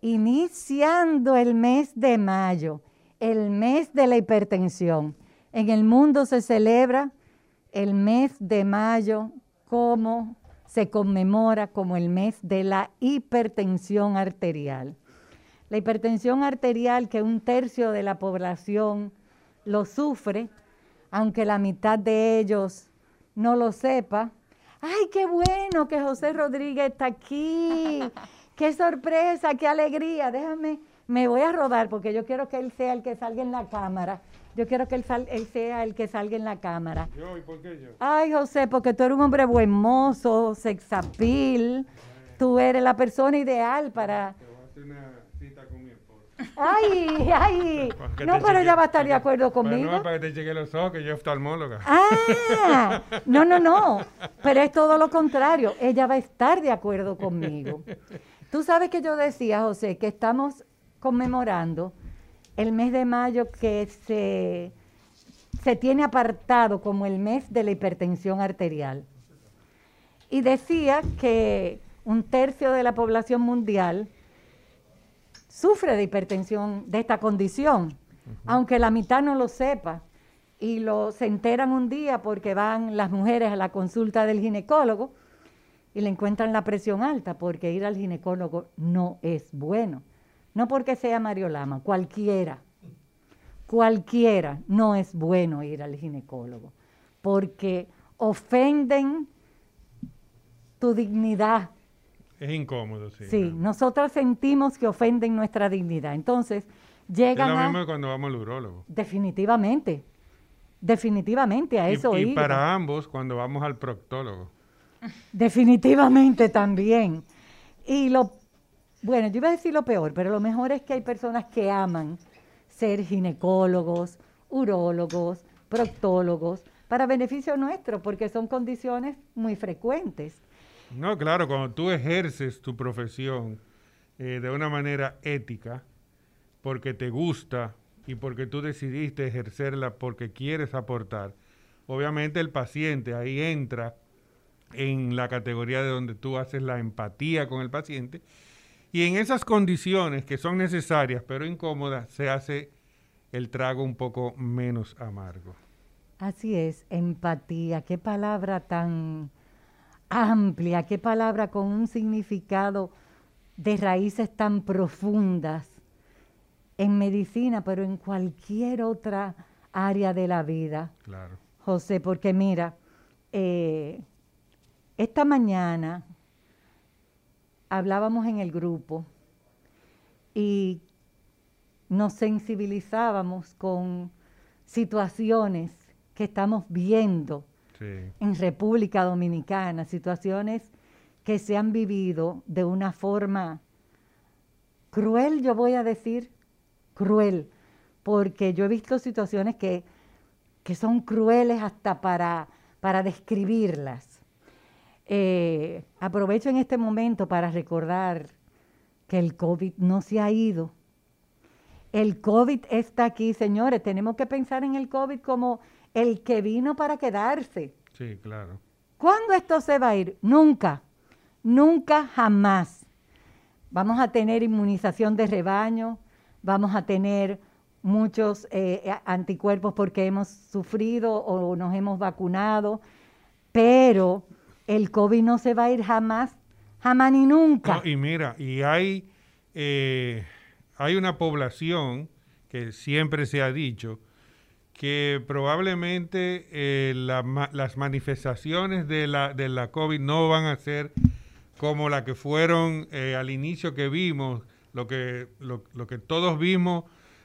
Iniciando el mes de mayo, el mes de la hipertensión. En el mundo se celebra el mes de mayo como se conmemora como el mes de la hipertensión arterial. La hipertensión arterial que un tercio de la población lo sufre, aunque la mitad de ellos no lo sepa. ¡Ay, qué bueno que José Rodríguez está aquí! ¡Qué sorpresa, qué alegría! Déjame, me voy a rodar porque yo quiero que él sea el que salga en la cámara. Yo quiero que él, él sea el que salga en la cámara. ¿Yo? ¿Y por qué yo? Ay, José, porque tú eres un hombre buen mozo, sexapil. Tú eres la persona ideal para... Te voy a hacer una cita con mi esposa. Ay, ay. No, pero ella va a estar de acuerdo conmigo. no, para que te cheque los ojos, que yo oftalmóloga. Ah, no, no, no. Pero es todo lo contrario. Ella va a estar de acuerdo conmigo. Tú sabes que yo decía, José, que estamos conmemorando el mes de mayo que se, se tiene apartado como el mes de la hipertensión arterial. Y decía que un tercio de la población mundial sufre de hipertensión, de esta condición, aunque la mitad no lo sepa. Y lo, se enteran un día porque van las mujeres a la consulta del ginecólogo y le encuentran la presión alta, porque ir al ginecólogo no es bueno. No porque sea Mario Lama, cualquiera, cualquiera no es bueno ir al ginecólogo, porque ofenden tu dignidad, Es incómodo, sí. Sí, claro. nosotros sentimos que ofenden nuestra dignidad. Entonces, Es llegan lo a... mismo que cuando vamos al urólogo. Definitivamente, definitivamente a Y- eso y, iba. para ambos cuando vamos al proctólogo. Definitivamente también. Y lo, bueno, yo iba a decir lo peor, pero lo mejor es que hay personas que aman ser ginecólogos, urólogos, proctólogos, para beneficio nuestro, porque son condiciones muy frecuentes. No, claro, cuando tú ejerces tu profesión eh, de una manera ética, porque te gusta y porque tú decidiste ejercerla porque quieres aportar, obviamente el paciente ahí entra en la categoría de donde tú haces la empatía con el paciente y en esas condiciones que son necesarias pero incómodas se hace el trago un poco menos amargo. Así es, empatía, qué palabra tan amplia, qué palabra con un significado de raíces tan profundas en medicina, pero en cualquier otra área de la vida, Claro. José, porque mira, eh, esta mañana hablábamos en el grupo y nos sensibilizábamos con situaciones que estamos viendo En República Dominicana, situaciones que se han vivido de una forma cruel, yo voy a decir, cruel, porque yo he visto situaciones que, que son crueles hasta para, para describirlas. Eh, aprovecho en este momento para recordar que el COVID no se ha ido. El COVID está aquí, señores. Tenemos que pensar en el COVID como el que vino para quedarse. Sí, claro. ¿Cuándo esto se va a ir? Nunca, nunca jamás. Vamos a tener inmunización de rebaño, vamos a tener muchos eh, a- anticuerpos porque hemos sufrido o nos hemos vacunado, pero el COVID no se va a ir jamás, jamás ni nunca. No, y mira, y hay, eh, hay una población que siempre se ha dicho que probablemente eh, la las manifestaciones de la, de la COVID no van a ser como la que fueron eh, al inicio que vimos, lo que, lo, lo que todos vimos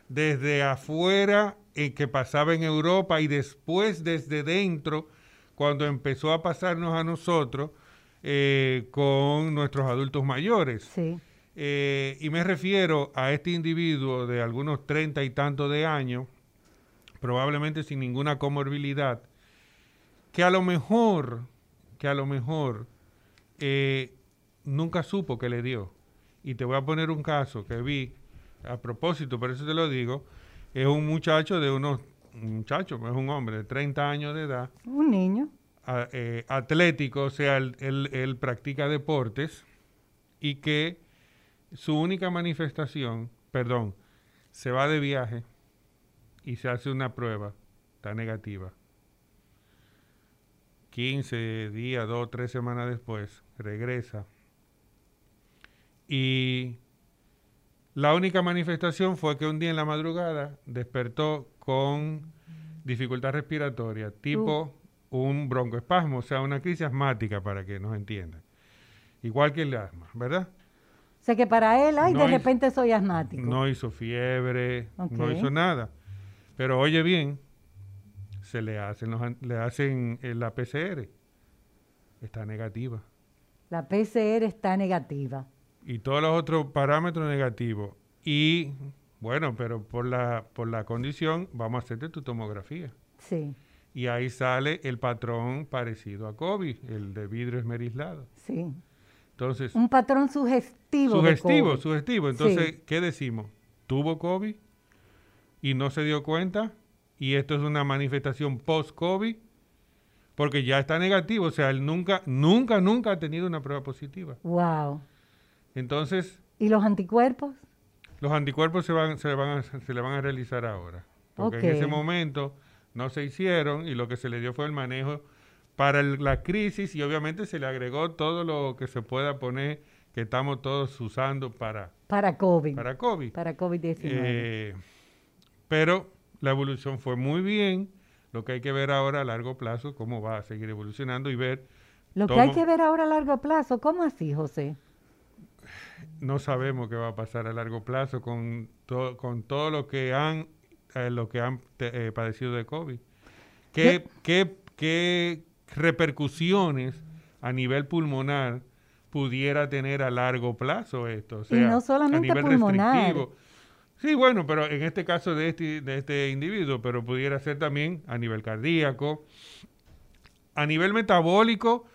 desde afuera eh, que pasaba en Europa y después desde dentro, cuando empezó a pasarnos a nosotros eh, con nuestros adultos mayores. Sí, y me refiero a este individuo de algunos treinta y tantos de años, probablemente sin ninguna comorbilidad, que a lo mejor, que a lo mejor eh, nunca supo que le dio. Y te voy a poner un caso que vi, a propósito, por eso te lo digo, es un muchacho de unos, un muchacho, es un hombre de 30 años de edad, un niño. a- eh, atlético, o sea, él, él- él practica deportes y que su única manifestación, perdón, se va de viaje y se hace una prueba, está negativa. 15 días, 2, 3 semanas después, regresa. Y la única manifestación fue que un día en la madrugada despertó con dificultad respiratoria, tipo un broncoespasmo, o sea, una crisis asmática para que nos entiendan. Igual que el asma, ¿verdad? O sea que para él, ay, No de hizo- repente soy asmático. No hizo fiebre, no hizo nada. Pero oye bien, se le hacen, los, le hacen eh, la PCR, está negativa. La PCR está negativa. y todos los otros parámetros negativos. Y bueno, pero por la, por la condición, vamos a hacerte tu tomografía. Sí, Y ahí sale el patrón parecido a COVID, el de vidrio esmerislado. sí. Entonces, Un patrón sugestivo. de sugestivo, COVID. sugestivo. Entonces, Sí. ¿qué decimos? ¿Tuvo COVID y no se dio cuenta? Y esto es una manifestación post-COVID, porque ya está negativo. O sea, él nunca, nunca, nunca ha tenido una prueba positiva. Wow. Entonces, ¿Y los anticuerpos? Los anticuerpos se, van, se, le van a, se le van a realizar ahora. Porque en ese momento no se hicieron y lo que se le dio fue el manejo para el- la crisis y obviamente se le agregó todo lo que se pueda poner que estamos todos usando para, Para COVID. para COVID. Para COVID-19. Eh, pero la evolución fue muy bien. Lo que hay que ver ahora a largo plazo, cómo va a seguir evolucionando y ver, Lo que hay que ver ahora a largo plazo, ¿cómo así, José? no sabemos qué va a pasar a largo plazo con, to- con todo lo que han, eh, lo que han eh, padecido de COVID. ¿Qué, qué, qué repercusiones a nivel pulmonar pudiera tener a largo plazo esto? O Y sea, no solamente a nivel pulmonar. restrictivo. Sí, bueno, pero en este caso de este, de este individuo, pero pudiera ser también a nivel cardíaco. A nivel metabólico,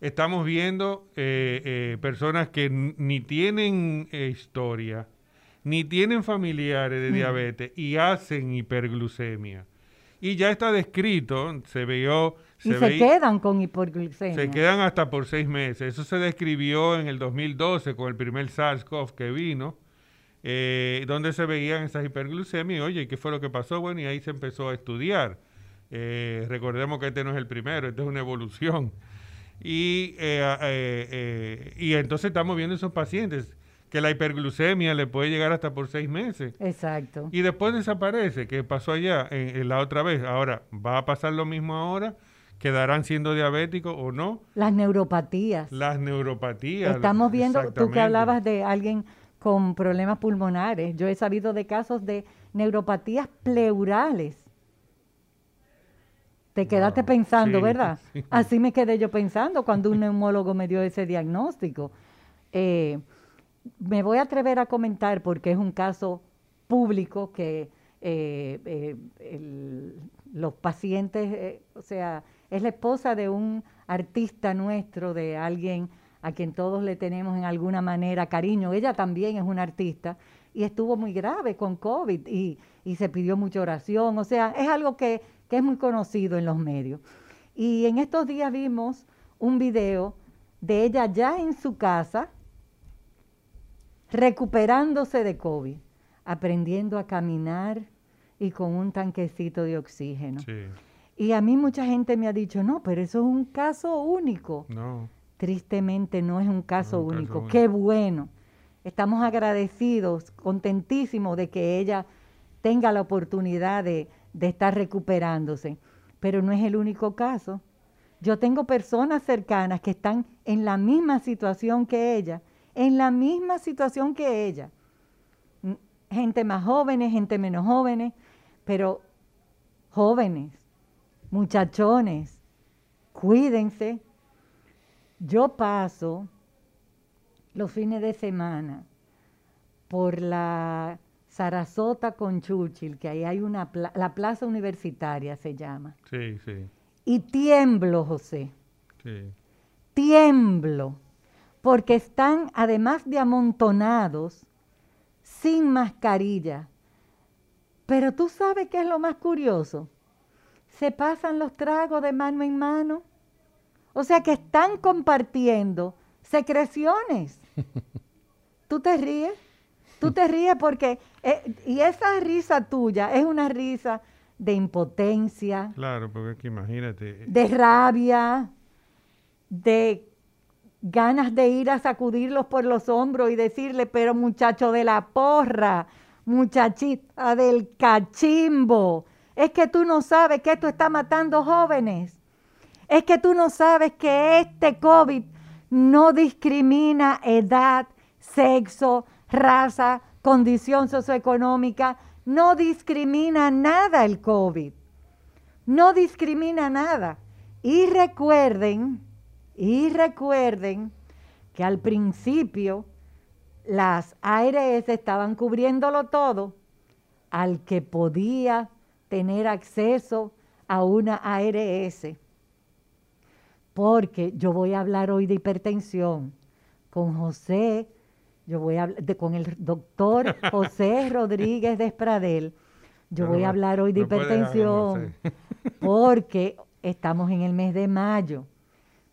estamos viendo eh, eh, personas que ni tienen eh, historia, ni tienen familiares de Mm. diabetes y hacen hiperglucemia. Y ya está descrito, se vio... y se quedan con hipoglucemia. se quedan hasta por seis meses. Eso se describió en el 2012 con el primer SARS-CoV que vino, eh, donde se veían esas hiperglucemias. Y, oye, ¿qué fue lo que pasó? Bueno, y ahí se empezó a estudiar. Eh, recordemos que este no es el primero, este es una evolución. Y, eh, eh, eh, y entonces estamos viendo esos pacientes que la hiperglucemia le puede llegar hasta por seis meses. Exacto. Y después desaparece, que pasó allá en, en la otra vez. Ahora, ¿va a pasar lo mismo ahora? ¿Quedarán siendo diabéticos o no? Las neuropatías. Las neuropatías. Estamos viendo, tú que hablabas de alguien con problemas pulmonares, yo he sabido de casos de neuropatías pleurales. Te quedaste Wow, pensando, sí, ¿verdad? sí. Así me quedé yo pensando cuando un neumólogo me dio ese diagnóstico. Eh, me voy a atrever a comentar porque es un caso público que eh, eh, el- los pacientes, eh, o sea, es la esposa de un artista nuestro, de alguien a quien todos le tenemos en alguna manera cariño. Ella también es una artista y estuvo muy grave con COVID y, y se pidió mucha oración. O sea, es algo que, que es muy conocido en los medios. Y en estos días vimos un video de ella ya en su casa, recuperándose de COVID, aprendiendo a caminar y con un tanquecito de oxígeno. Sí. Y a mí mucha gente me ha dicho, no, pero eso es un caso único. No. Tristemente no es un caso, un caso único. único. Qué bueno. Estamos agradecidos, contentísimos de que ella tenga la oportunidad de, de estar recuperándose. Pero no es el único caso. Yo tengo personas cercanas que están en la misma situación que ella, en la misma situación que ella. Mm, Gente más jóvenes, gente menos jóvenes, pero jóvenes, muchachones, cuídense. Yo paso los fines de semana por la Sarasota con Churchill, que ahí hay una, pla- la plaza universitaria se llama, Sí, sí, y tiemblo, José, sí. tiemblo, porque están, además de amontonados, sin mascarilla. Pero tú sabes qué es lo más curioso. Se pasan los tragos de mano en mano. O sea que están compartiendo secreciones. ¿Tú te ríes? Tú te ríes porque, eh, y esa risa tuya es una risa de impotencia, Claro, porque es que imagínate. de rabia, de ganas de ir a sacudirlos por los hombros y decirle, pero muchacho de la porra, muchachita del cachimbo, es que tú no sabes que esto está matando jóvenes. Es que tú no sabes que este COVID no discrimina edad, sexo, raza, condición socioeconómica, no discrimina nada el COVID no discrimina nada. Y recuerden, y recuerden que al principio las ARS estaban cubriéndolo todo al que podía tener acceso a una ARS. Porque yo voy a hablar hoy de hipertensión con José, yo voy a de, con el doctor José Rodríguez Despradel. Yo voy a hablar hoy de no hipertensión porque estamos en el mes de mayo.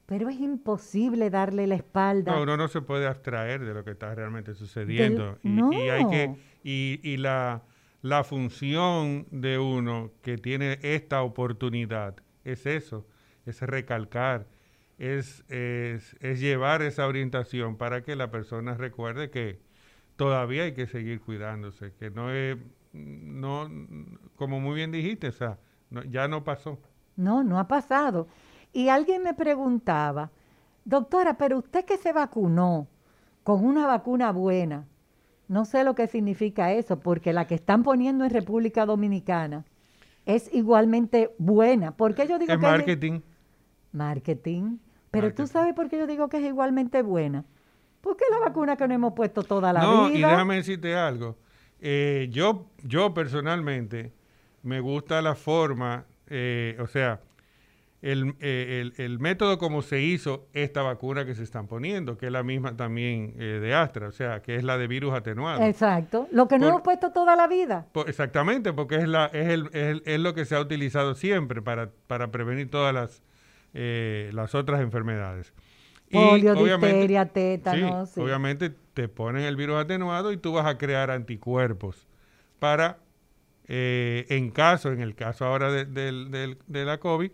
Pero es imposible darle la espalda. No, uno no se puede abstraer de lo que está realmente sucediendo. y, no. y hay que, y, y la, la función de uno que tiene esta oportunidad es eso, es recalcar, es, es, es llevar esa orientación para que la persona recuerde que todavía hay que seguir cuidándose, que no es, no, como muy bien dijiste, o sea, no- ya no pasó. No, no ha pasado. Y alguien me preguntaba, doctora, pero usted que se vacunó con una vacuna buena, no sé lo que significa eso, porque la que están poniendo en República Dominicana es igualmente buena. ¿Por qué yo digo Es que marketing. Marketing? Pero tú sabes por qué yo digo que es igualmente buena. Porque es la vacuna que nos hemos puesto toda la no, y vida. déjame decirte algo. Eh, yo, yo personalmente me gusta la forma, eh, o sea, el, eh, el- el método como se hizo esta vacuna que se están poniendo, que es la misma también eh, de Astra, o sea, que es la de virus atenuado. Exacto. Lo que Por- hemos puesto toda la vida. Exactamente, porque es, la, es, el, es, el- es lo que se ha utilizado siempre para, para prevenir todas las, eh, las otras enfermedades. Y Polio, obviamente- difteria, tétano, sí, sí. obviamente te ponen el virus atenuado y tú vas a crear anticuerpos para, eh, en caso, en el caso ahora de, de la COVID,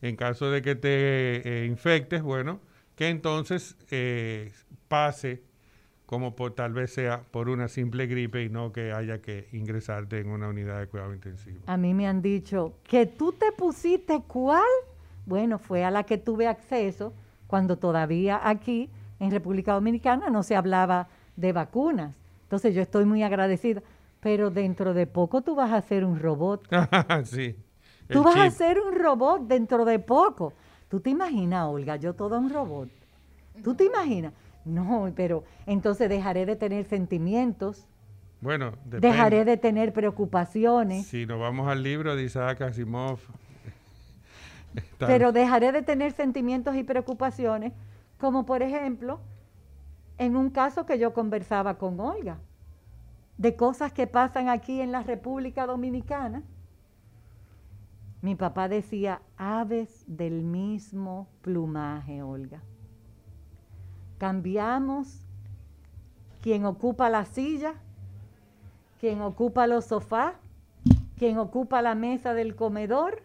en caso de que te eh, infectes, bueno, que entonces eh, pase como por, tal vez sea por una simple gripe y no que haya que ingresarte en una unidad de cuidado intensivo. A mí me han dicho que tú te pusiste cuál. Bueno, fue a la que tuve acceso cuando todavía aquí en República Dominicana no se hablaba de vacunas. Entonces yo estoy muy agradecida. Pero dentro de poco tú vas a ser un robot. sí. Tú vas a ser un robot dentro de poco. ¿Tú te imaginas, Olga? Yo todo un robot. ¿Tú te imaginas? No, pero entonces dejaré de tener sentimientos, Bueno, depende. dejaré de tener preocupaciones. Si nos vamos al libro de Isaac Asimov. Pero dejaré de tener sentimientos y preocupaciones, como por ejemplo, en un caso que yo conversaba con Olga, de cosas que pasan aquí en la República Dominicana. Mi papá decía, aves del mismo plumaje, Olga. Cambiamos quien ocupa la silla, quien ocupa los sofás, quien ocupa la mesa del comedor,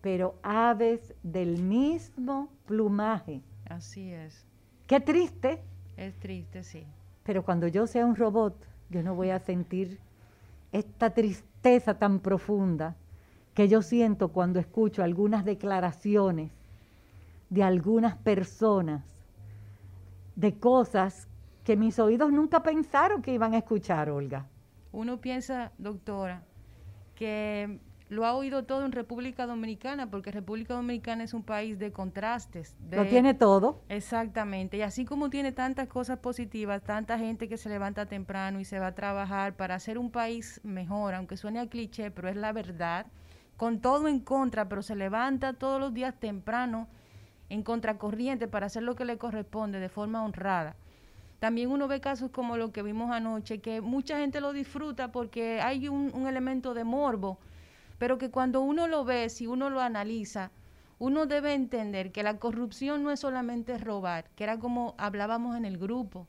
pero aves del mismo plumaje. Así es. Qué triste, Es triste, sí. pero cuando yo sea un robot, yo no voy a sentir esta tristeza tan profunda que yo siento cuando escucho algunas declaraciones de algunas personas de cosas que mis oídos nunca pensaron que iban a escuchar, Olga. Uno piensa, doctora, que lo ha oído todo en República Dominicana, porque República Dominicana es un país de contrastes. Lo tiene todo. Exactamente, y así como tiene tantas cosas positivas, tanta gente que se levanta temprano y se va a trabajar para hacer un país mejor, aunque suene a cliché, pero es la verdad, con todo en contra, pero se levanta todos los días temprano en contracorriente para hacer lo que le corresponde de forma honrada. También uno ve casos como lo que vimos anoche, que mucha gente lo disfruta porque hay un, un elemento de morbo, pero que cuando uno lo ve, si uno lo analiza, uno debe entender que la corrupción no es solamente robar, que era como hablábamos en el grupo.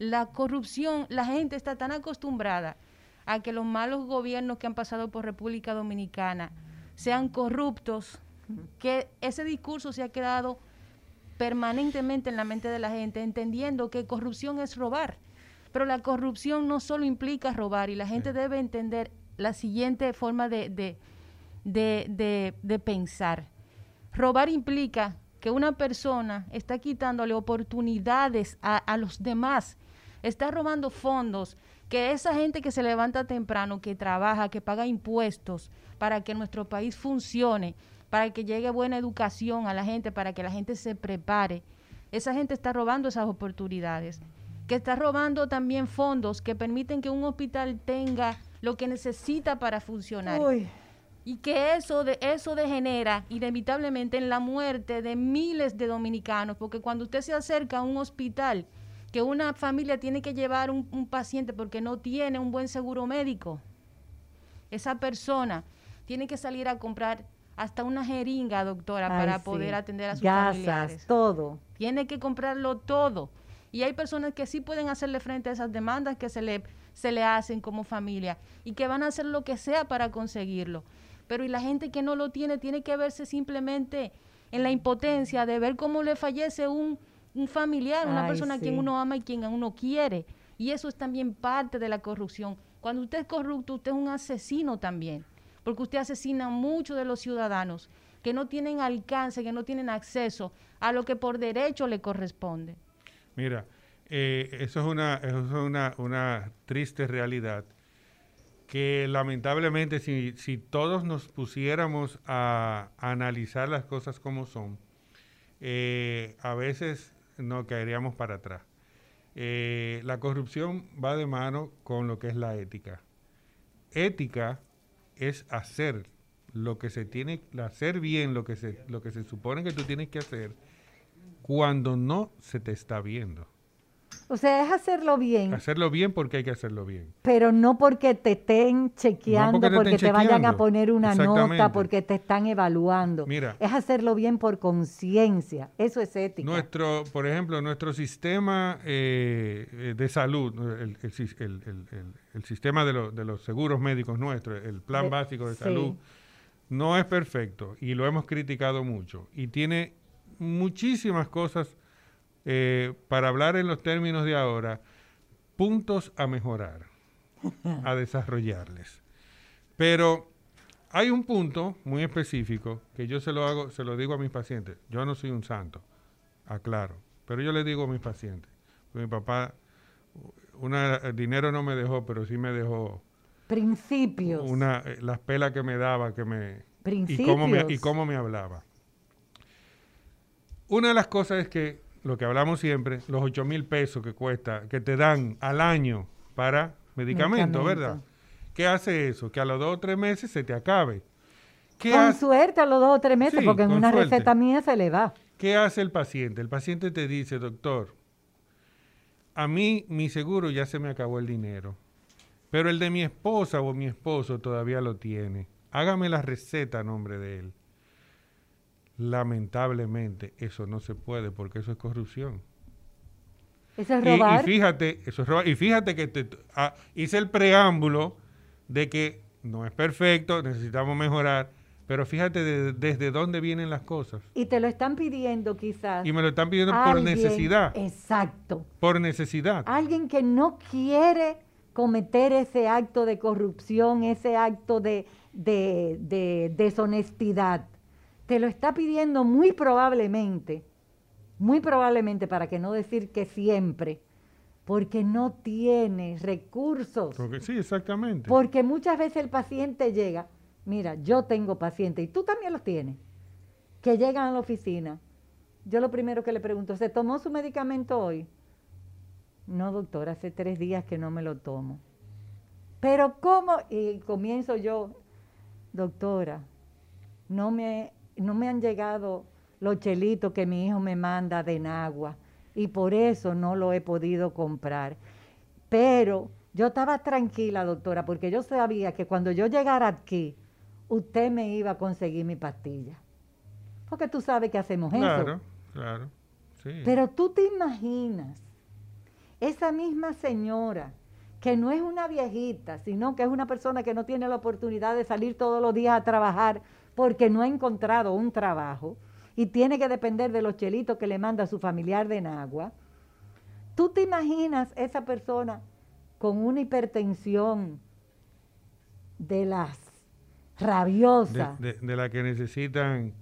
La corrupción, la gente está tan acostumbrada a que los malos gobiernos que han pasado por República Dominicana sean corruptos, que ese discurso se ha quedado permanentemente en la mente de la gente, entendiendo que corrupción es robar. Pero la corrupción no solo implica robar y la gente debe entender la siguiente forma de, de, de, de- de pensar. Robar implica que una persona está quitándole oportunidades a, a los demás, está robando fondos, que esa gente que se levanta temprano, que trabaja, que paga impuestos para que nuestro país funcione, para que llegue buena educación a la gente, para que la gente se prepare, esa gente está robando esas oportunidades, que está robando también fondos que permiten que un hospital tenga lo que necesita para funcionar. Uy, Y que eso, de, eso degenera inevitablemente en la muerte de miles de dominicanos, porque cuando usted se acerca a un hospital, que una familia tiene que llevar un, un paciente porque no tiene un buen seguro médico, esa persona tiene que salir a comprar hasta una jeringa, doctora, ay, para sí. poder atender a sus Gasas, familiares. todo. Tiene que comprarlo todo. Y hay personas que sí pueden hacerle frente a esas demandas que se le, se le hacen como familia y que van a hacer lo que sea para conseguirlo. Pero y la gente que no lo tiene tiene que verse simplemente en la impotencia de ver cómo le fallece un, un familiar, una Ay, persona a quien uno ama y quien a uno quiere. Y eso es también parte de la corrupción. Cuando usted es corrupto, usted es un asesino también, porque usted asesina a muchos de los ciudadanos que no tienen alcance, que no tienen acceso a lo que por derecho le corresponde. Mira, eh, eso es una, eso es una, una triste realidad que lamentablemente si, si todos nos pusiéramos a, analizar las cosas como son, eh, a veces no caeríamos para atrás. Eh, la corrupción va de mano con lo que es la ética. Ética es hacer lo que se tiene, hacer bien lo que se, lo que se supone que tú tienes que hacer cuando no se te está viendo. O sea, es hacerlo bien, Hacerlo bien porque hay que hacerlo bien. pero no porque te estén chequeando, porque te porque estén te vayan a poner una nota, porque te están evaluando. Mira. Es hacerlo bien por conciencia. Eso es ética. Nuestro, por ejemplo, nuestro sistema eh, eh, de salud, el, el sis- el- el- el- el sistema de, lo- de los seguros médicos nuestro, el plan De- básico de sí. salud, no es perfecto y lo hemos criticado mucho. Y tiene muchísimas cosas, eh, para hablar en los términos de ahora, puntos a mejorar, a desarrollarles. Pero hay un punto muy específico que yo se lo hago, se lo digo a mis pacientes. Yo no soy un santo, aclaro, pero yo le digo a mis pacientes. Mi papá, una, el dinero no me dejó, pero sí me dejó Principios. una, eh, las pelas que me daba, que me y cómo me y cómo me hablaba. Una de las cosas es que lo que hablamos siempre, los 8 mil pesos que cuesta, que te dan al año para medicamento, Medicamento. ¿verdad? ¿Qué hace eso? Que a los dos o tres meses se te acabe. ¿Qué, Con hace, suerte a los dos o tres meses, Sí, porque en una suerte. receta mía se le va. ¿Qué hace el paciente? El paciente te dice, doctor, a mí mi seguro ya se me acabó el dinero, pero el de mi esposa o mi esposo todavía lo tiene. Hágame la receta a nombre de él. Lamentablemente eso no se puede porque eso es corrupción. Eso es Y- Y, robar. fíjate, eso es robar. Y fíjate que te- ah, hice el preámbulo de que no es perfecto, necesitamos mejorar, Pero fíjate de- desde dónde vienen las cosas. Y te lo están pidiendo quizás. Y me lo están pidiendo por necesidad. Exacto. Por necesidad. Alguien que no quiere cometer ese acto de corrupción, ese acto de, de- de deshonestidad. Te lo está pidiendo muy probablemente, muy probablemente, para que no decir que siempre, porque no tiene recursos. Porque, sí, exactamente. Porque muchas veces el paciente llega, mira, yo tengo pacientes y tú también los tienes, que llegan a la oficina. Yo lo primero que le pregunto, ¿se tomó su medicamento hoy? No, doctor, hace tres días que no me lo tomo. Pero ¿cómo? Y comienzo yo, doctora, no me, no me han llegado los chelitos que mi hijo me manda de Nagua y por eso no lo he podido comprar. Pero yo estaba tranquila, doctora, porque yo sabía que cuando yo llegara aquí, usted me iba a conseguir mi pastilla. Porque tú sabes que hacemos Claro, eso. claro. Sí. Pero tú te imaginas, esa misma señora, que no es una viejita, sino que es una persona que no tiene la oportunidad de salir todos los días a trabajar porque no ha encontrado un trabajo y tiene que depender de los chelitos que le manda su familiar de Nagua. ¿Tú te imaginas esa persona con una hipertensión de las de, rabiosas? de- de la que necesitan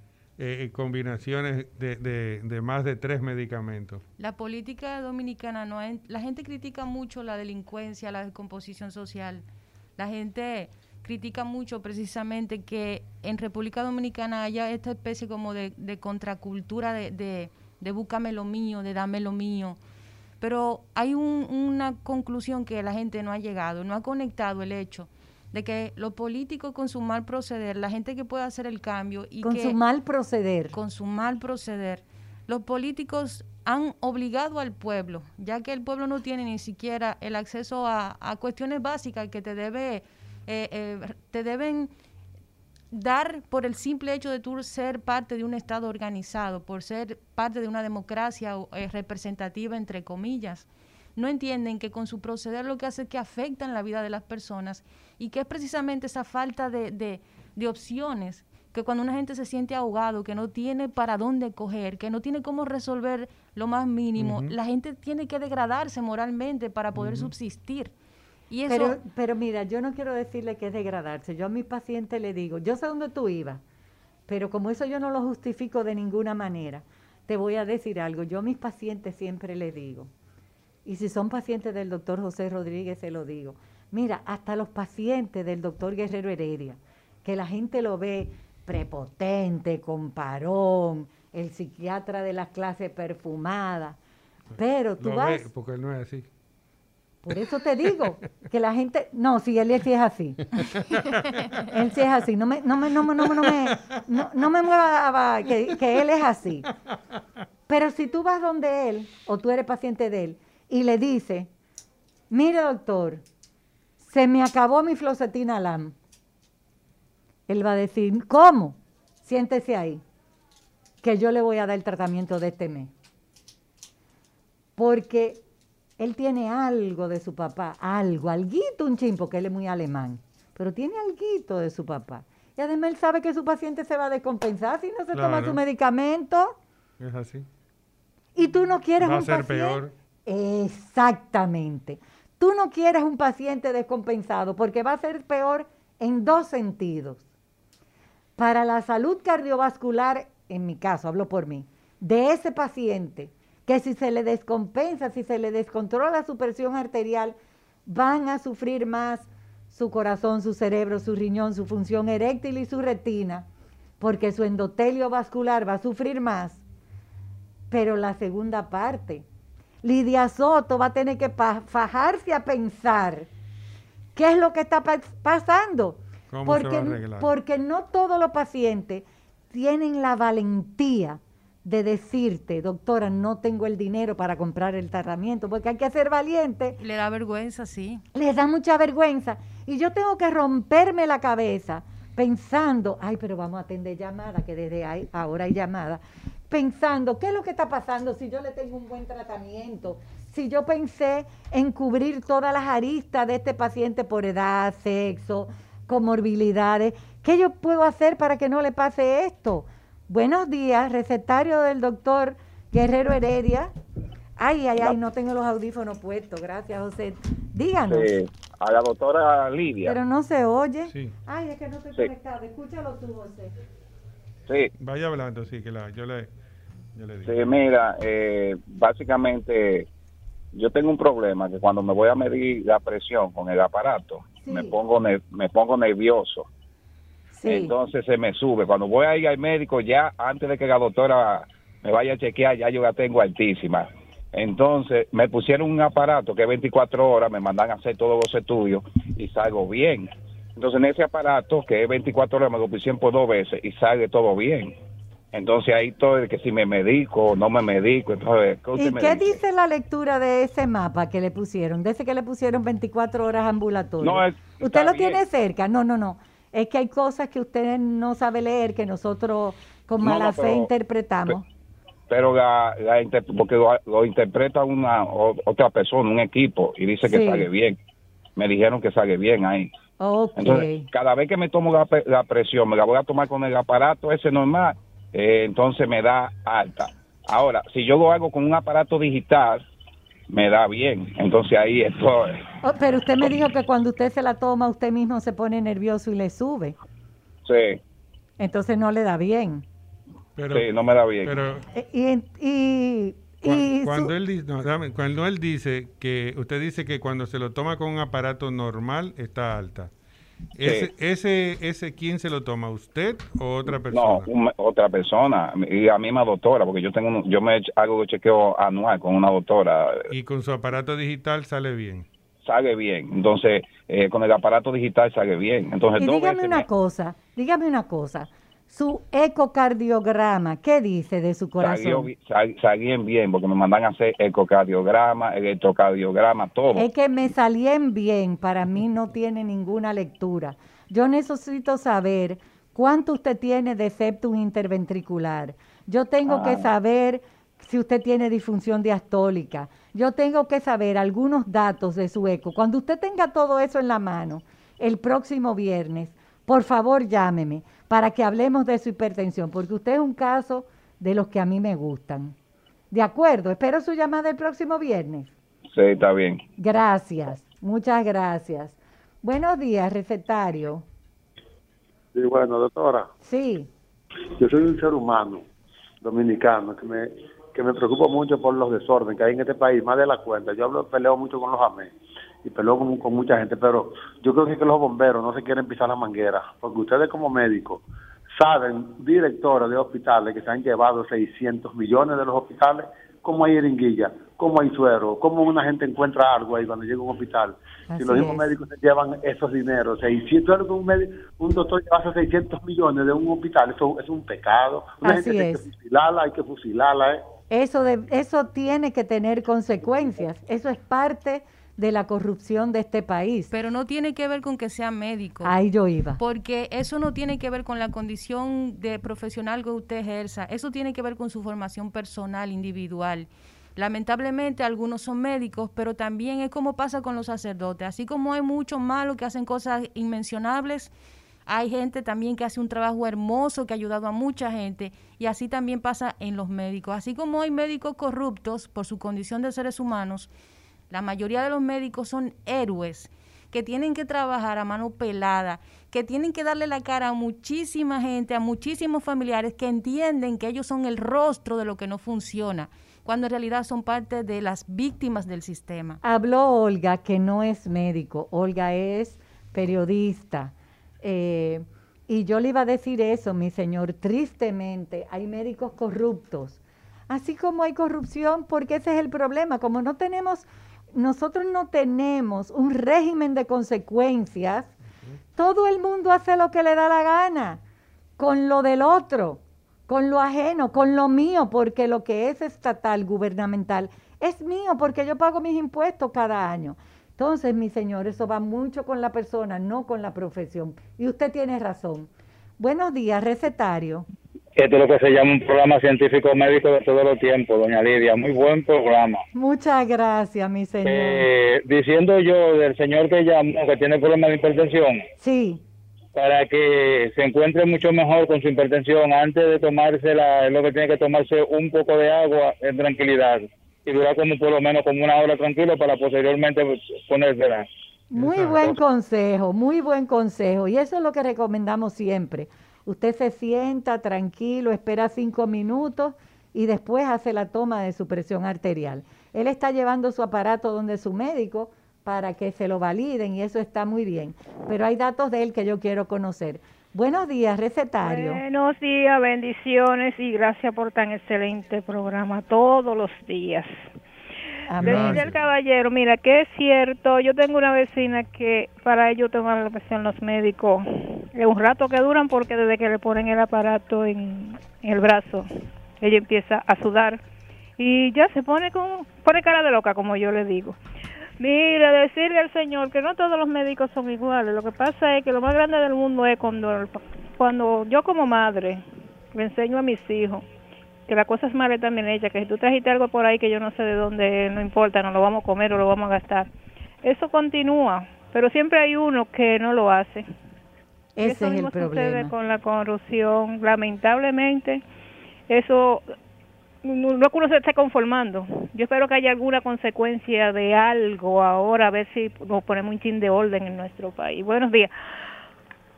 eh, combinaciones de, de- de más de tres medicamentos. La política dominicana no la gente critica mucho la delincuencia, la descomposición social. La gente critica mucho precisamente que en República Dominicana haya esta especie como de, de contracultura de, de, de búscame lo mío, de dame lo mío. Pero hay un- una conclusión que la gente no ha llegado, no ha conectado el hecho de que los políticos con su mal proceder, la gente que pueda hacer el cambio y con que su mal proceder. con su mal proceder, los políticos han obligado al pueblo, ya que el pueblo no tiene ni siquiera el acceso a, a cuestiones básicas que te debe eh, eh, te deben dar por el simple hecho de tú ser parte de un Estado organizado, por ser parte de una democracia eh, representativa, entre comillas. No entienden que con su proceder lo que hace es que afectan la vida de las personas y que es precisamente esa falta de, de- de opciones, que cuando una gente se siente ahogado, que no tiene para dónde coger, que no tiene cómo resolver lo más mínimo, la gente tiene que degradarse moralmente para poder subsistir. Y eso, Pero, pero mira, yo no quiero decirle que es degradarse. Yo a mi paciente le digo, yo sé dónde tú ibas, pero como eso yo no lo justifico de ninguna manera, te voy a decir algo. Yo a mis pacientes siempre les digo, y si son pacientes del doctor José Rodríguez, se lo digo. Mira, hasta los pacientes del doctor Guerrero Heredia, que la gente lo ve prepotente, con parón, el psiquiatra de las clases perfumadas, pero tú Lo vas... ve, porque él no es así. Por eso te digo que la gente, no, si él sí es así. él sí es así. No me, no me, no me, no me, no me, no, no me mueva va, que, que él es así. Pero si tú vas donde él, o tú eres paciente de él, y le dices, mire doctor, se me acabó mi flocetina LAM. Él va a decir, ¿cómo? Siéntese ahí, que yo le voy a dar el tratamiento de este mes porque él tiene algo de su papá, algo, alguito un chin, porque él es muy alemán, pero tiene alguito de su papá. Y además él sabe que su paciente se va a descompensar si no se toma su medicamento. Es así. Y tú no quieres Va a un ser paciente. peor. Exactamente. Tú no quieres un paciente descompensado porque va a ser peor en dos sentidos. Para la salud cardiovascular, en mi caso, hablo por mí, de ese paciente, que si se le descompensa, si se le descontrola su presión arterial, van a sufrir más su corazón, su cerebro, su riñón, su función eréctil y su retina, porque su endotelio vascular va a sufrir más. Pero la segunda parte, Lidia Soto va a tener que fajarse a pensar qué es lo que está pa- pasando. ¿Cómo se porque, va a porque no todos los pacientes tienen la valentía de decirte, doctora, no tengo el dinero para comprar el tratamiento, porque hay que ser valiente le da vergüenza, sí. les da mucha vergüenza. Y yo tengo que romperme la cabeza pensando, ay, pero vamos a atender llamadas, que desde ahí, ahora hay llamadas, pensando, ¿qué es lo que está pasando si yo le tengo un buen tratamiento? Si yo pensé en cubrir todas las aristas de este paciente por edad, sexo, comorbilidades, ¿Qué yo puedo hacer para que no le pase esto? Buenos días, recetario del doctor Guerrero Heredia. Ay, ay, ay, no tengo los audífonos puestos. Gracias, José. Díganos. Sí, a la doctora Lidia. Pero no se oye. Sí. Ay, es que no estoy Sí. conectado. Escúchalo tú, José. Sí, Vaya hablando, sí, que la, yo le, yo le digo. sí, mira, eh, básicamente yo tengo un problema que cuando me voy a medir la presión con el aparato, Sí. me pongo ne- me pongo nervioso. Sí. Entonces se me sube. Cuando voy a ir al médico, ya antes de que la doctora me vaya a chequear, ya yo la tengo altísima. Entonces me pusieron un aparato que es 24 horas, me mandan a hacer todos los estudios y salgo bien. Entonces en ese aparato que es 24 horas me lo pusieron por dos veces y sale todo bien. Entonces ahí todo el que si me medico o no me medico, entonces ¿qué usted ¿Y me qué dice la lectura de ese mapa que le pusieron? De ese que le pusieron 24 horas ambulatorio. No, es- ¿Usted lo bien. tiene cerca? No, no, no. Es que hay cosas que usted no sabe leer que nosotros con No, no, mala fe interpretamos. Pero la, la porque lo, lo interpreta una otra persona, un equipo y dice que Sí. sale bien. Me dijeron que sale bien ahí. ok. Entonces, cada vez que me tomo la, presión, me la voy a tomar con el aparato ese normal, eh, entonces me da alta. Ahora, si yo lo hago con un aparato digital, me da bien. Entonces ahí estoy. Oh, pero usted me dijo que cuando usted se la toma, usted mismo se pone nervioso y le sube. Sí, Entonces no le da bien. Pero, sí, no me da bien. pero Eh, Y, y, y cuando, su- él dice, no, dame, cuando él dice que, usted dice que cuando se lo toma con un aparato normal está alta. Ese, ese, ese, ¿quién se lo toma? ¿Usted o otra no, persona? un- otra persona, y la misma doctora, porque yo tengo un- yo me hago chequeo anual con una doctora, Y con su aparato digital sale bien. Sale bien. Entonces, eh, con el aparato digital sale bien. Entonces, y dígame una me- cosa, dígame una cosa. Su ecocardiograma, ¿qué dice de su Salió corazón? bi- sal- salían bien porque me mandan a hacer ecocardiograma, electrocardiograma, todo. Es que me salían bien, para mí no tiene ninguna lectura. Yo necesito saber cuánto usted tiene de septum interventricular. Yo tengo que Ah. saber si usted tiene disfunción diastólica. Yo tengo que saber algunos datos de su eco. Cuando usted tenga todo eso en la mano, el próximo viernes, por favor llámeme para que hablemos de su hipertensión, porque usted es un caso de los que a mí me gustan. De acuerdo, espero su llamada el próximo viernes. Sí, está bien. Gracias, muchas gracias. Buenos días, recetario. Sí, bueno, doctora, Sí, yo soy un ser humano dominicano que me, que me preocupa mucho por los desórdenes que hay en este país, más de la cuenta. Yo hablo, peleo mucho con los AME y peleo con, con mucha gente, pero yo creo que, los bomberos no se quieren pisar la manguera, porque ustedes como médicos saben, directores de hospitales que se han llevado 600 millones de los hospitales, cómo hay jeringuilla, cómo hay suero, cómo una gente encuentra algo ahí cuando llega a un hospital. Así si los mismos médicos se llevan esos dineros, 600, ¿sabes lo que un, médico- un doctor lleva 600 millones de un hospital, eso es un pecado. Una Así gente hay es. que fusilarla, hay que fusilarla, ¿eh? Eso, de, eso tiene que tener consecuencias. Eso es parte de la corrupción de este país. Pero no tiene que ver con que sea médico. Ahí yo iba. Porque eso no tiene que ver con la condición de profesional que usted ejerza, eso tiene que ver con su formación personal, individual. Lamentablemente algunos son médicos, pero también es como pasa con los sacerdotes. Así como hay muchos malos que hacen cosas inmencionables, hay gente también que hace un trabajo hermoso que ha ayudado a mucha gente y así también pasa en los médicos. Así como hay médicos corruptos por su condición de seres humanos, la mayoría de los médicos son héroes que tienen que trabajar a mano pelada, que tienen que darle la cara a muchísima gente, a muchísimos familiares que entienden que ellos son el rostro de lo que no funciona, cuando en realidad son parte de las víctimas del sistema. Habló Olga, que no es médico, Olga es periodista. Eh, y yo le iba a decir eso, mi señor, tristemente hay médicos corruptos, así como hay corrupción, porque ese es el problema, como no tenemos, nosotros no tenemos un régimen de consecuencias, todo el mundo hace lo que le da la gana, con lo del otro, con lo ajeno, con lo mío, porque lo que es estatal, gubernamental, es mío, porque yo pago mis impuestos cada año. Entonces, mi señor, eso va mucho con la persona, no con la profesión. Y usted tiene razón. Buenos días, recetario. Esto es lo que se llama un programa científico médico de todos los tiempos, doña Lidia. Muy buen programa. Muchas gracias, mi señor. Eh, diciendo yo del señor que llamó, que tiene problemas de hipertensión, Sí, para que se encuentre mucho mejor con su hipertensión antes de tomársela, es lo que tiene que tomarse un poco de agua en tranquilidad y durar como por lo menos como una hora tranquilo para posteriormente ponérsela. Muy buen consejo, muy buen consejo. Y eso es lo que recomendamos siempre. Usted se sienta tranquilo, espera cinco minutos y después hace la toma de su presión arterial. Él está llevando su aparato donde su médico para que se lo validen y eso está muy bien. Pero hay datos de él que yo quiero conocer. Buenos días, recetario. Buenos días, bendiciones y gracias por tan excelente programa todos los días. Amén. el caballero, mira, que es cierto, yo tengo una vecina que para ello tomar la presión los médicos es un rato que duran porque desde que le ponen el aparato en, en el brazo, ella empieza a sudar y ya se pone con pone cara de loca como yo le digo. Mire, decirle al señor que no todos los médicos son iguales. Lo que pasa es que lo más grande del mundo es cuando, cuando yo como madre le enseño a mis hijos que la cosa es mala también hecha, que si tú trajiste algo por ahí que yo no sé de dónde, no importa, no lo vamos a comer o lo vamos a gastar. Eso continúa, pero siempre hay uno que no lo hace. Ese es el problema. sucede con la corrupción. Lamentablemente, eso no que uno se esté conformando. Yo espero que haya alguna consecuencia de algo ahora, a ver si nos ponemos un chin de orden en nuestro país. Buenos días.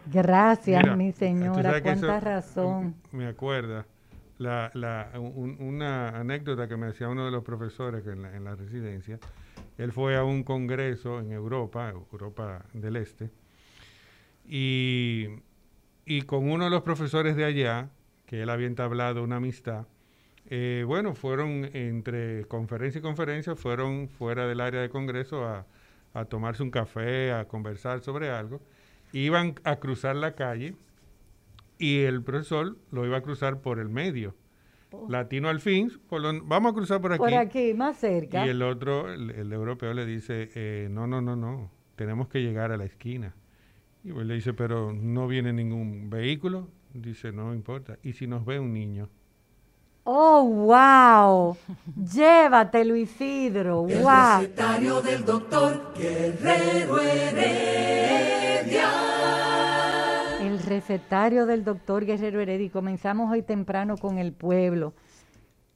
Gracias, mi señora. Cuánta razón. Me acuerda la, la, una anécdota que me decía uno de los profesores en la, en la residencia. Él fue a un congreso en Europa, Europa del Este, y, y con uno de los profesores de allá, que él había entablado una amistad, eh, bueno, fueron entre conferencia y conferencia, fueron fuera del área de congreso a, tomarse un café, a conversar sobre algo. Iban a cruzar la calle y el profesor lo iba a cruzar por el medio. Oh. Latino al fin, vamos a cruzar por aquí. Por aquí, más cerca. Y el otro, el, europeo, le dice, eh, no, no, no, no, tenemos que llegar a la esquina. Y él le dice, pero no viene ningún vehículo. Dice, no importa. ¿Y si nos ve un niño? Oh, wow. Llévatelo, Isidro. El wow. recetario del doctor Guerrero Heredia. El recetario del doctor Guerrero Heredia. Y comenzamos hoy temprano con el pueblo.